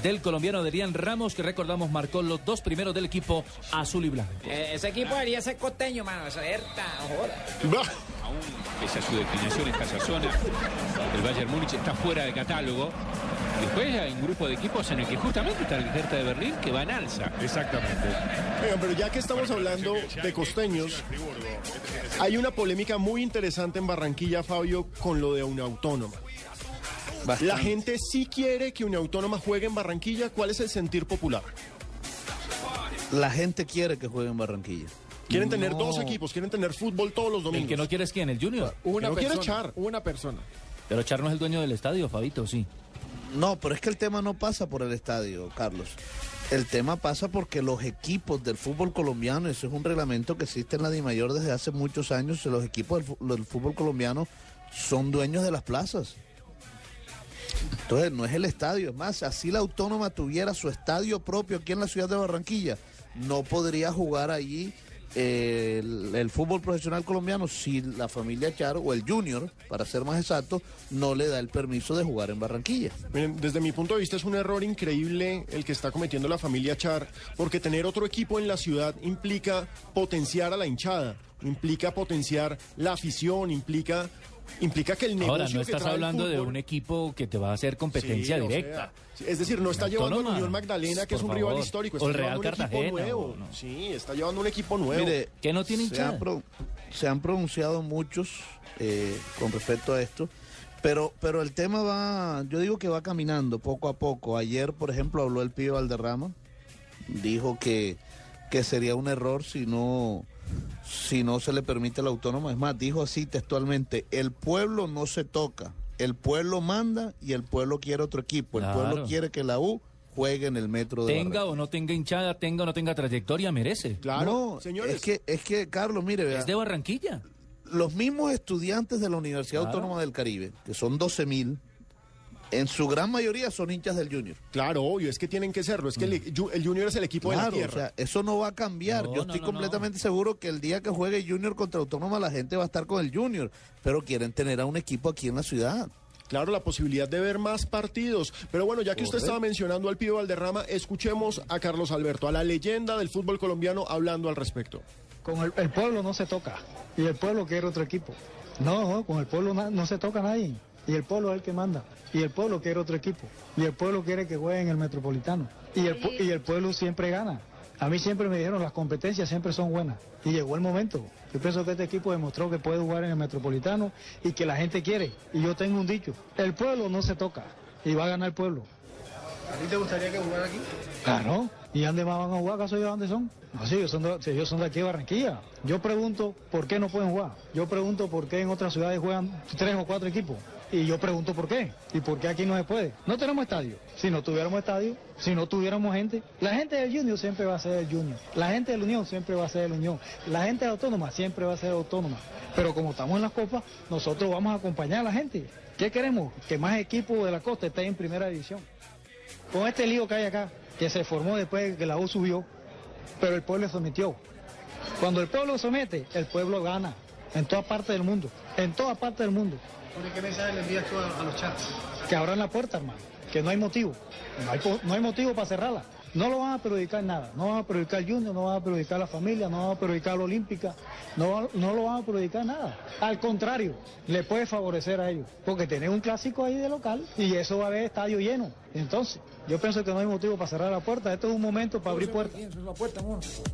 del colombiano Adrián Ramos, que recordamos marcó los dos primeros del equipo azul y blanco. Eh, ese equipo debería ser costeño, mano. Esa Herta, joda. Aún, pese a su declinación en esa zona, el Bayern Múnich está fuera de catálogo. Después hay un grupo de equipos en el que justamente está el Hertha de Berlín que va en alza. Exactamente. Oigan, pero ya que estamos hablando de costeños, hay una polémica muy interesante en Barranquilla, Fabio, con lo de una autónoma. La gente sí quiere que una autónoma juegue en Barranquilla. ¿Cuál es el sentir popular? La gente quiere que juegue en Barranquilla. Quieren tener dos equipos, quieren tener fútbol todos los domingos. El que no quiere es quién, el Junior. Una no quiere persona, echar. Una persona. Pero Char no es el dueño del estadio, Fabito, sí. No, pero es que el tema no pasa por el estadio, Carlos. El tema pasa porque los equipos del fútbol colombiano, eso es un reglamento que existe en la DIMAYOR desde hace muchos años, los equipos del, fútbol colombiano son dueños de las plazas. Entonces no es el estadio, es más, así la autónoma tuviera su estadio propio aquí en la ciudad de Barranquilla, no podría jugar allí el, fútbol profesional colombiano si la familia Char o el Junior, para ser más exacto, no le da el permiso de jugar en Barranquilla. Miren, desde mi punto de vista es un error increíble el que está cometiendo la familia Char, porque tener otro equipo en la ciudad implica potenciar a la hinchada, implica potenciar la afición, implica, implica que el negocio Ahora, no que estás trae hablando de un equipo que te va a hacer competencia Sí, o directa. sea, es decir, no está llevando Autónoma. Unión Magdalena, que es un rival histórico, O está el Real Cartagena, equipo nuevo. o no. Sí, está llevando un equipo nuevo. Mire, que no tiene se han, hinchada. pro- se han pronunciado muchos eh, con respecto a esto, pero, pero el tema va, yo digo que va caminando poco a poco. Ayer, por ejemplo, habló el pibe Valderrama, dijo que, que sería un error si no, si no se le permite la autónoma. Es más, dijo así textualmente, el pueblo no se toca, el pueblo manda y el pueblo quiere otro equipo, el Claro. pueblo quiere que la U juegue en el metro de Tenga o no tenga hinchada, tenga o no tenga trayectoria, merece. no, Es que, es que, Carlos, mire, vea. Es de Barranquilla. Los mismos estudiantes de la Universidad Claro. Autónoma del Caribe, que son 12 mil, en su gran mayoría son hinchas del Junior. Claro, obvio, es que tienen que serlo. Es que el, el Junior es el equipo de la Claro, tierra. o sea, eso no va a cambiar. No, Yo estoy no, completamente seguro que el día que juegue Junior contra Autónoma la gente va a estar con el Junior, pero quieren tener a un equipo aquí en la ciudad. Claro, la posibilidad de ver más partidos. Pero bueno, ya que usted estaba mencionando al pibe Valderrama, escuchemos a Carlos Alberto, a la leyenda del fútbol colombiano, hablando al respecto. Con el, el pueblo no se toca y el pueblo quiere otro equipo. No, con el pueblo no se toca nadie y el pueblo es el que manda y el pueblo quiere otro equipo y el pueblo quiere que juegue en el Metropolitano y el, pu- y el pueblo siempre gana A mí siempre me dijeron las competencias siempre son buenas y llegó el momento. Yo pienso que este equipo demostró que puede jugar en el Metropolitano y que la gente quiere. Y yo tengo un dicho, el pueblo no se toca y va a ganar el pueblo. ¿A ti te gustaría que jugara aquí? Claro. ¿Y dónde más van a jugar? ¿Acaso ellos dónde son? No, sí, ellos son, de, son de aquí de Barranquilla. Yo pregunto por qué no pueden jugar. Yo pregunto por qué en otras ciudades juegan tres o cuatro equipos. Y yo pregunto por qué. ¿Y por qué aquí no se puede? No tenemos estadio. Si no tuviéramos estadio, si no tuviéramos gente, la gente del Junior siempre va a ser el Junior. La gente de la Unión siempre va a ser el Unión. La gente de Autónoma siempre va a ser Autónoma. Pero como estamos en las copas, nosotros vamos a acompañar a la gente. ¿Qué queremos? Que más equipos de la costa estén en primera división. Con este lío que hay acá, que se formó después de que la U subió, pero el pueblo sometió. Cuando el pueblo somete, el pueblo gana. En toda parte del mundo. En toda parte del mundo. ¿Qué mensaje le envías tú a, a los chats? Que abran la puerta, hermano. Que no hay motivo. No hay, no hay motivo para cerrarla. No lo van a perjudicar en nada. No van a perjudicar al Junior, no van a perjudicar a la familia, no van a perjudicar a la Olímpica. No, no lo van a perjudicar en nada. Al contrario, le puede favorecer a ellos. Porque tienen un clásico ahí de local y eso va a haber estadio lleno. Entonces, yo pienso que no hay motivo para cerrar la puerta. Esto es un momento para abrir puertas.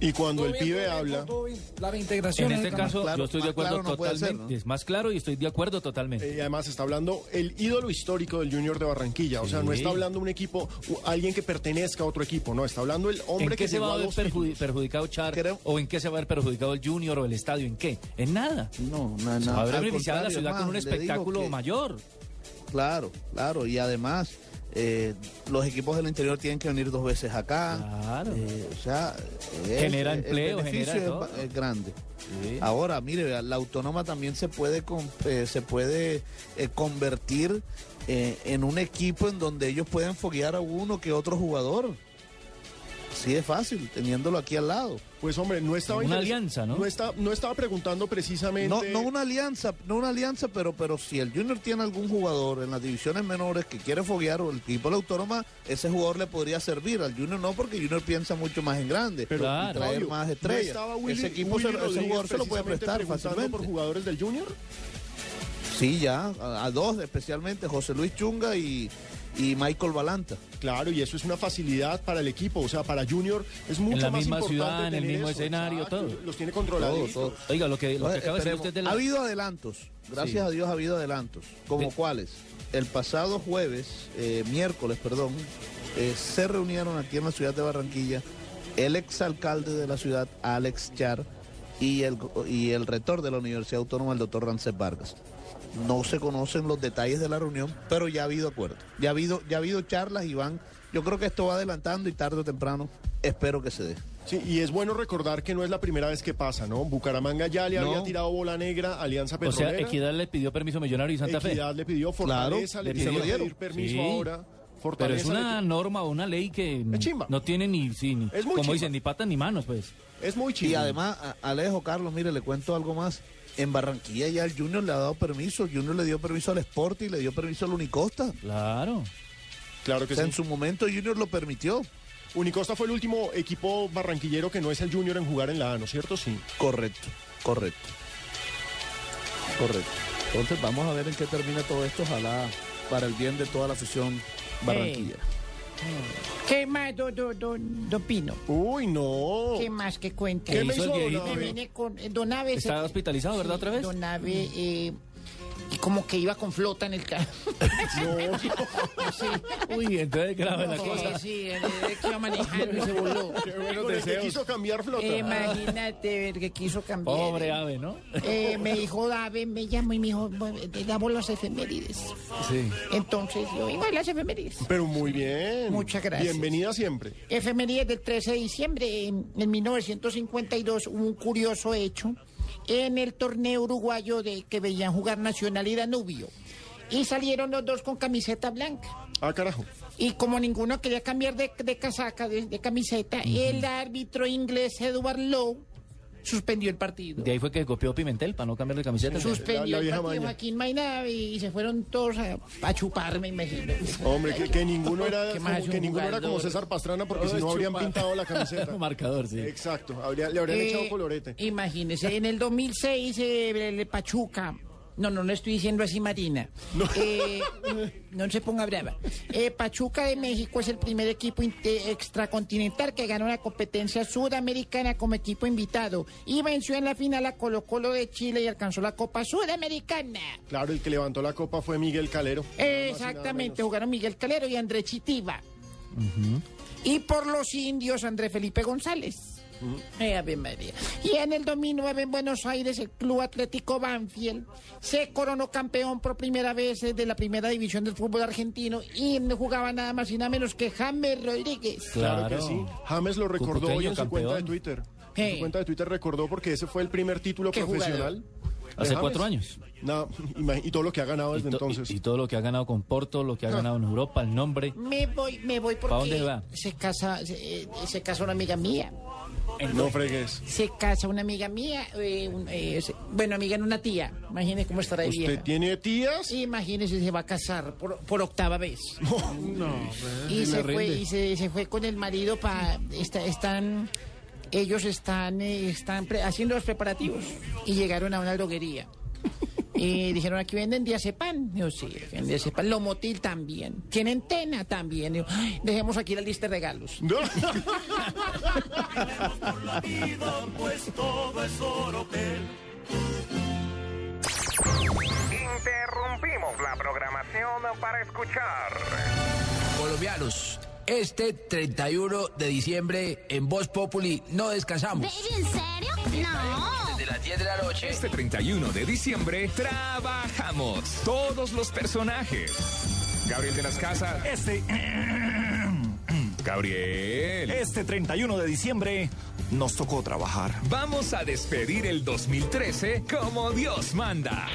Y cuando el pibe habla... La reintegración. En este es- caso, claro, yo estoy de acuerdo claro no puede totalmente. ser, ¿no? Es más claro y estoy de acuerdo totalmente. Y además está hablando el ídolo histórico del Junior de Barranquilla. O sea, no está hablando un equipo, alguien que pertenezca a otro equipo. No, está hablando el hombre ¿En que qué se llegó va a ver perjudi- títulos. perjudicado Char? ¿O en qué se va a ver perjudicado el Junior o el estadio? ¿En qué? En nada. No, no, Se no. va a beneficiada la ciudad con un espectáculo que- mayor. Claro, claro. Y además, eh, los equipos del interior tienen que venir dos veces acá. Eh, o sea, es- Genera el empleo, beneficio genera es todo. ba- es, grande. Ahora, mire, la autónoma también se puede con- eh, se puede eh, convertir eh, en un equipo en donde ellos pueden foguear a uno que otro jugador. Sí es fácil, teniéndolo aquí al lado. Pues hombre, no estaba Una alianza, ¿no? No, está, no estaba preguntando precisamente. No, no una alianza, no una alianza, pero, pero si el Junior tiene algún jugador en las divisiones menores que quiere foguear o el equipo de la autónoma, ese jugador le podría servir. Al Junior no, porque Junior piensa mucho más en grande Pero, y traer más ¿no estrellas. estaba Willy- ese equipo, Willy se- ese jugador se lo puede prestar fácilmente. por jugadores del Junior? Sí, ya, a, a dos especialmente, José Luis Chunga y, y Michael Balanta. Claro, y eso es una facilidad para el equipo, o sea, para Junior es mucho en la más misma importante ciudad, en el mismo eso, escenario, exacto, todo. Los tiene controlados. Oiga, lo que, lo que acaba de decir usted de la... Ha habido adelantos, gracias Sí. a Dios ha habido adelantos. ¿Como cuáles? El pasado jueves, eh, miércoles, perdón, eh, se reunieron aquí en la ciudad de Barranquilla el exalcalde de la ciudad, Alex Char, y el, y el rector de la Universidad Autónoma, el doctor Rancés Vargas. No se conocen los detalles de la reunión, pero ya ha habido acuerdo. Ya ha habido, ya ha habido charlas y van. Yo creo que esto va adelantando y tarde o temprano espero que se dé. Sí, y es bueno recordar que no es la primera vez que pasa, ¿no? Bucaramanga ya le No. había tirado bola negra a Alianza O sea, Petrolera. Equidad le pidió permiso a Millonario y Santa Fe. Equidad le pidió, Fortaleza le pidió. pidió pedir permiso Sí. ahora. Pero Fortaleza es le una norma o una ley que no tiene ni, sí, ni- Es muy como chimba. dicen, ni patas ni manos, pues. Es muy Y además, Alejo, Carlos, mire, le cuento algo más. En Barranquilla ya el Junior le ha dado permiso. El Junior le dio permiso al Sport y le dio permiso al Unicosta. Claro. Claro que O sea, sí. en su momento Junior lo permitió. Unicosta fue el último equipo barranquillero que no es el Junior en jugar en la A, ¿no es cierto? Sí. Correcto, correcto. Correcto. Entonces vamos a ver en qué termina todo esto. Ojalá para el bien de toda la afición barranquilla. ¿Qué más, don, don, don, don Pino? Uy, no. ¿Qué más que cuente? ¿Qué me hizo Me vine con eh, Don Abe. Está se- hospitalizado, ¿verdad, otra vez? Don Abe, eh, y como que iba con flota en el carro. Uy, entonces grave la Sí, cosa. Sí, el que iba manejando y se voló. Qué buenos deseos. quiso cambiar flota. Imagínate ver que quiso cambiar. Pobre ave, ¿no? Eh, me dijo Ave, me llamó y me dijo, "Bueno, te damos las efemérides. Sí. Entonces yo iba a las efemérides. Pero muy bien. Muchas gracias. Bienvenida siempre. Efemérides del 13 de diciembre. En, en 1952 hubo un curioso hecho en el torneo uruguayo de que veían jugar Nacional y Danubio. Y salieron los dos con camiseta blanca. Ah, carajo. Y como ninguno quería cambiar de, de casaca, de, de camiseta, el árbitro inglés Edward Lowe suspendió el partido. De ahí fue que copió Pimentel para no cambiar de camiseta. Suspendió el partido Joaquín Mainave y se fueron todos a, a chuparme, imagino. Hombre, que, que ninguno era, ¿Qué más como- que ninguno era como? César Pastrana porque si no habrían pintado la camiseta. Marcador, sí. Exacto, habría- le habrían Eh, echado colorete. Imagínese, en el 2006 eh, el Pachuca No, no, no estoy diciendo así, Marina. Eh, no se ponga brava. Eh, Pachuca de México es el primer equipo inte- extracontinental que ganó la competencia sudamericana como equipo invitado y venció en la final a Colo Colo de Chile y alcanzó la Copa Sudamericana. Claro, el que levantó la copa fue Miguel Calero. Exactamente, jugaron Miguel Calero y André Chitiva. Y por los indios, André Felipe González. Eh. Y en el 2009 en Buenos Aires el Club Atlético Banfield se coronó campeón por primera vez eh, de la primera división del fútbol argentino y no jugaba nada más y nada menos que James Rodríguez. Claro, que sí. James lo recordó hoy en su cuenta de. Twitter. En Hey. su cuenta de Twitter recordó porque ese fue el primer título ¿Qué profesional. Hace James. cuatro años. No, y todo lo que ha ganado desde Y, to- entonces. y- y todo lo que ha ganado con Porto, lo que ha Ah. ganado en Europa, el nombre. Me voy, me voy porque ¿Pa dónde va? se casa, se, eh, se casa una amiga mía. No fregues. Se casa una amiga mía, eh, un- eh, se- bueno, amiga en una tía. Imagínese cómo estará ¿Usted vieja. tiene tías? Imagínese, se va a casar por, por octava vez. No, y se fue, y se, se fue con el marido para están ellos están eh, están pre- haciendo los preparativos y llegaron a una droguería. Y dijeron aquí venden diazepam yo sí venden diazepam lomotil también. Tienen tena también. "Ay, dejemos aquí la lista de regalos pues todo es Orotel. Interrumpimos la programación para escuchar. Colombianos, este 31 de diciembre en Voz Populi no descansamos. ¿En serio? No. Desde las 10 de la noche. Este 31 de diciembre trabajamos todos los personajes. Gabriel de las Casas. Este. Gabriel. Este 31 de diciembre nos tocó trabajar. Vamos a despedir el 2013 como Dios manda.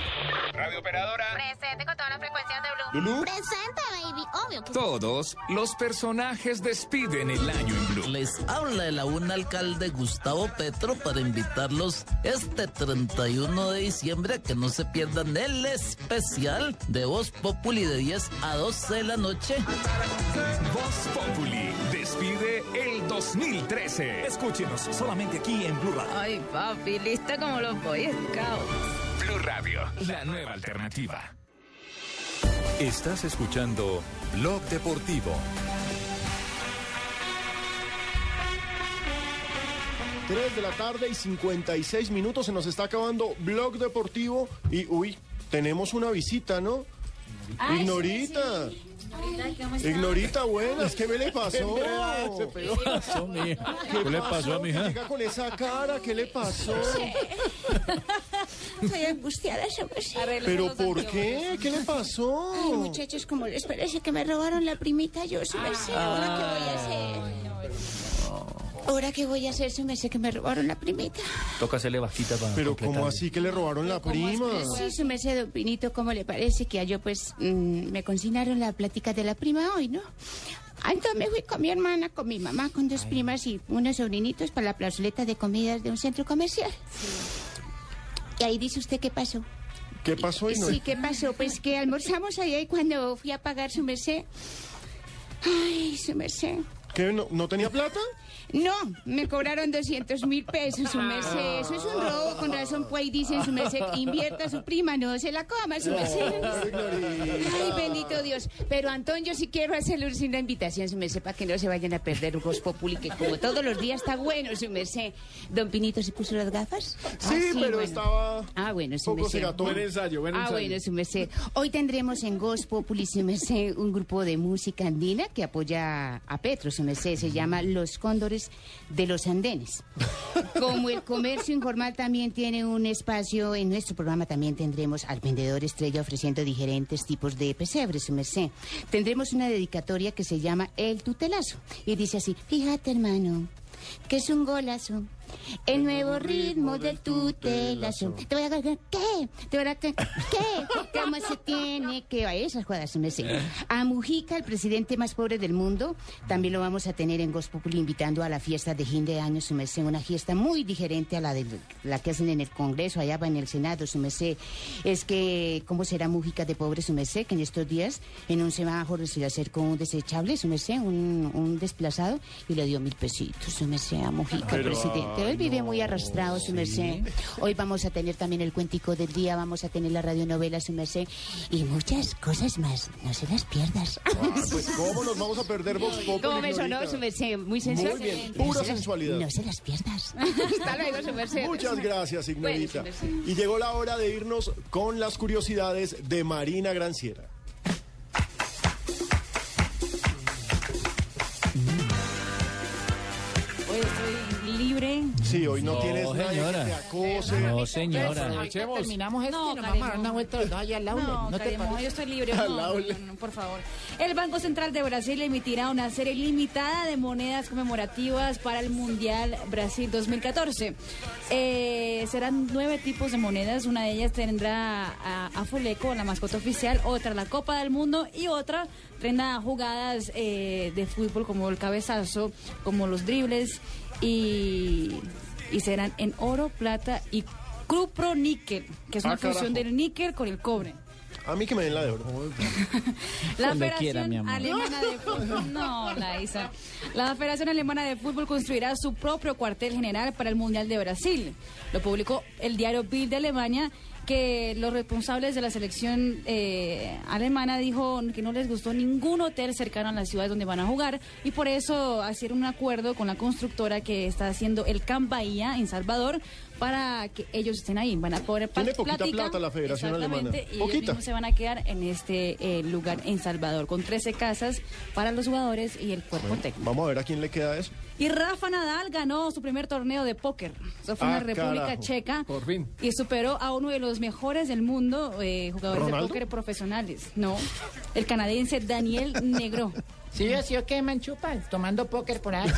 Radio operadora. Presente con todas las frecuencias de Blue. Lulú. Presente, baby. Obvio que. Todos los personajes despiden el año en Blue. Les habla el aún alcalde Gustavo Petro para invitarlos este 31 de diciembre a que no se pierdan el especial de Voz Populi de 10 a 12 de la noche. Voz Populi despide el 2013. Escúchenos solamente aquí en Blue Radio. Ay, papi, lista como los Boy Scouts. Blue Radio, la nueva alternativa. Estás escuchando Blog Deportivo. Tres de la tarde y 56 minutos. Se nos está acabando Blog Deportivo. Y uy, tenemos una visita, ¿no? Ay, Ignorita. Ignorita, buenas. ¿Qué me le pasó? ¿Qué pasó, mija? ¿Qué le pasó a mi hija? Llega con esa cara. ¿Qué le pasó? Estoy angustiada, me hace. ¿Pero por qué? ¿Qué le pasó? Ay, muchachos, como les parece que me robaron la primita, yo sí me sé. ¿Ahora qué voy a hacer? ¿Ahora qué voy a hacer si me sé que me robaron la primita? Toca hacerle vaquita para Pero. ¿cómo así que le robaron la prima? Sí, su merced, don Pinito, ¿cómo le parece que a yo, pues, mm, me consignaron la plática de la prima hoy, no? Ah, Entonces me fui con mi hermana, con mi mamá, con dos primas y unos sobrinitos para la plazoleta de comidas de un centro comercial. Y ahí dice usted qué pasó. ¿Qué pasó, Ignorita? Sí, ¿qué pasó? Pues que almorzamos allá y cuando fui a pagar su merced... Ay, su merced... ¿Qué? ¿No, no tenía plata? No, me cobraron 200 mil pesos, su merced. Eso es un robo, con razón, pues ahí dicen su merced, invierta a su prima, no se la coma, su merced. Ay, bendito Dios. Pero, Antonio, yo sí quiero hacerle una invitación, su merced, para que no se vayan a perder un Voz Populi, que como todos los días está bueno, su merced. ¿Don Pinito se puso las gafas? Sí, pero estaba Ah, bueno, su poco merced. Buen ensayo, buen Ah, ensayo. bueno, su merced. Hoy tendremos en Voz Populi, su merced, un grupo de música andina que apoya a Petro, su merced. Se llama Los Cóndores de los Andenes. Como el comercio informal también tiene un espacio, en nuestro programa también tendremos al vendedor estrella ofreciendo diferentes tipos de pesebres, merced. Tendremos una dedicatoria que se llama El Tutelazo. Y dice así, fíjate hermano, que es un golazo. El nuevo ritmo del tutelazo. Te voy a agarrar, ¿qué? Te voy a ¿qué? ¿Cómo se tiene que...? Ay, esas jugadas, su merced. A Mujica, el presidente más pobre del mundo, también lo vamos a tener en Gospopuli invitando a la fiesta de fin de año, su merced. Una fiesta muy diferente a la de la que hacen en el Congreso, allá va en el Senado, su merced. Es que, ¿cómo será Mujica de pobre, su merced? Que en estos días, en un semáforo, se le acercó un desechable, su merced, un, un desplazado, y le dio mil pesitos, su su merced, a Mujica, Pero, presidente. Él vive no, muy arrastrado, su merced. Hoy vamos a tener también el cuentico del día, vamos a tener la radionovela, su merced, y muchas cosas más. No se las pierdas. Pues cómo nos vamos a perder Populi, ¿Cómo me sonó, su merced? Muy sensual. Muy bien, No pura las- sensualidad. No se las pierdas. Hasta luego, su merced. Muchas gracias, Ignorita. Bueno, y llegó la hora de irnos con las curiosidades de Marina Granciera. Sí, hoy no, No, tienes nadie señora. que te acose. No, señora. Ahorita terminamos esto No, y nos vamos a dar una vuelta los dos allá al aula. No, ¿No, te yo estoy libre. Al No, no, aula. no, no, por favor. El Banco Central de Brasil emitirá una serie limitada de monedas conmemorativas para el Mundial Brasil 2014. Eh, serán nueve tipos de monedas. Una de ellas tendrá a, a Fuleco, la mascota oficial, otra la Copa del Mundo y otra tendrá jugadas eh, de fútbol como el cabezazo, como los dribles y, y serán en oro, plata y cupro-níquel, que es una Ah, carajo. fusión del níquel con el cobre. A mí que me den la de oro. La Cuando Federación quiera, mi amor. Alemana de Fútbol. No, Laisa. La Federación Alemana de Fútbol construirá su propio cuartel general para el Mundial de Brasil. Lo publicó el diario Bild de Alemania que los responsables de la selección eh, alemana dijo que no les gustó ningún hotel cercano a las ciudades donde van a jugar y por eso hicieron un acuerdo con la constructora que está haciendo el Camp Bahía en Salvador para que ellos estén ahí. Van a poner Tiene poquita plática, plata la Federación exactamente, Alemana. Y ellos Poquita. mismos se van a quedar en este eh, lugar en Salvador, con 13 casas para los jugadores y el cuerpo técnico. Vamos a ver a quién le queda eso. Y Rafa Nadal ganó su primer torneo de póker. Eso fue en Ah, la República carajo. Checa. Por fin. Y superó a uno de los mejores del mundo, eh, jugadores ¿Ronaldo? de póker profesionales. No, el canadiense Daniel Negro. Sí, sí, o qué, manchupa, tomando póker por ahí.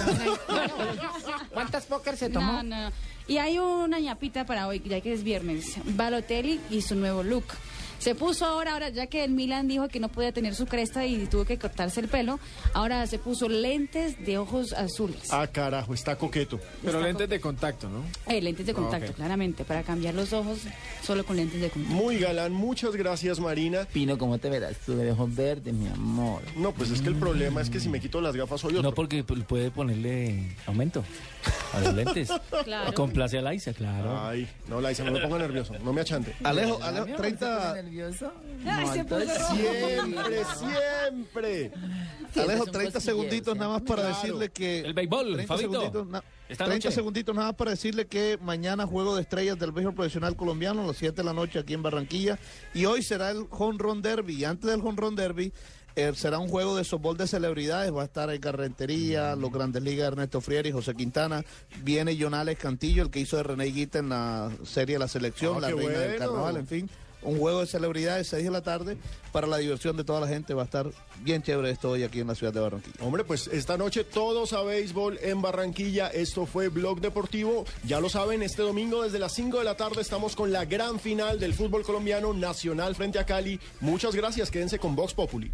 ¿Cuántas póker se tomó? No, no. Y hay una ñapita para hoy, ya que es viernes. Balotelli y su nuevo look. Se puso ahora, ahora ya que el Milan dijo que no podía tener su cresta y tuvo que cortarse el pelo, ahora se puso lentes de ojos azules. Ah, carajo, está coqueto. Pero Está lentes de contacto, ¿no? Eh, lentes de contacto, ok. claramente, para cambiar los ojos solo con lentes de contacto. Muy galán, muchas gracias Marina. Pino, ¿cómo te verás tú de ojos verdes, mi amor? No, pues es que el problema es que si me quito las gafas soy otro. No, porque pu- puede ponerle aumento a los lentes. Claro. Complace a Laisa, claro. Ay, no, Laisa, no me ponga nervioso, no me achante. Alejo, Alejo, 30, nervioso? Ay, se puso rojo. Siempre, siempre. Alejo, son 30 cosquilleos, segunditos nada más para Claro. decirle que... El béisbol, 30 Fabito. segunditos, na- Esta 30 noche. segunditos nada más para decirle que mañana juego de estrellas del béisbol profesional colombiano a las 7 de la noche aquí en Barranquilla y hoy será el Home Run Derby y antes del Home Run Derby eh, será un juego de softball de celebridades, va a estar en Carrentería, los Grandes Ligas Ernesto Frieri, José Quintana, viene Jonales Cantillo, el que hizo de René Guita en la serie La Selección, Ah, la reina del carnaval, en fin. Un juego de celebridades, 6 de la tarde, para la diversión de toda la gente. Va a estar bien chévere esto hoy aquí en la ciudad de Barranquilla. Hombre, pues esta noche todos a béisbol en Barranquilla. Esto fue Blog Deportivo. Ya lo saben, este domingo desde las 5 de la tarde estamos con la gran final del fútbol colombiano nacional frente a Cali. Muchas gracias, quédense con Vox Populi.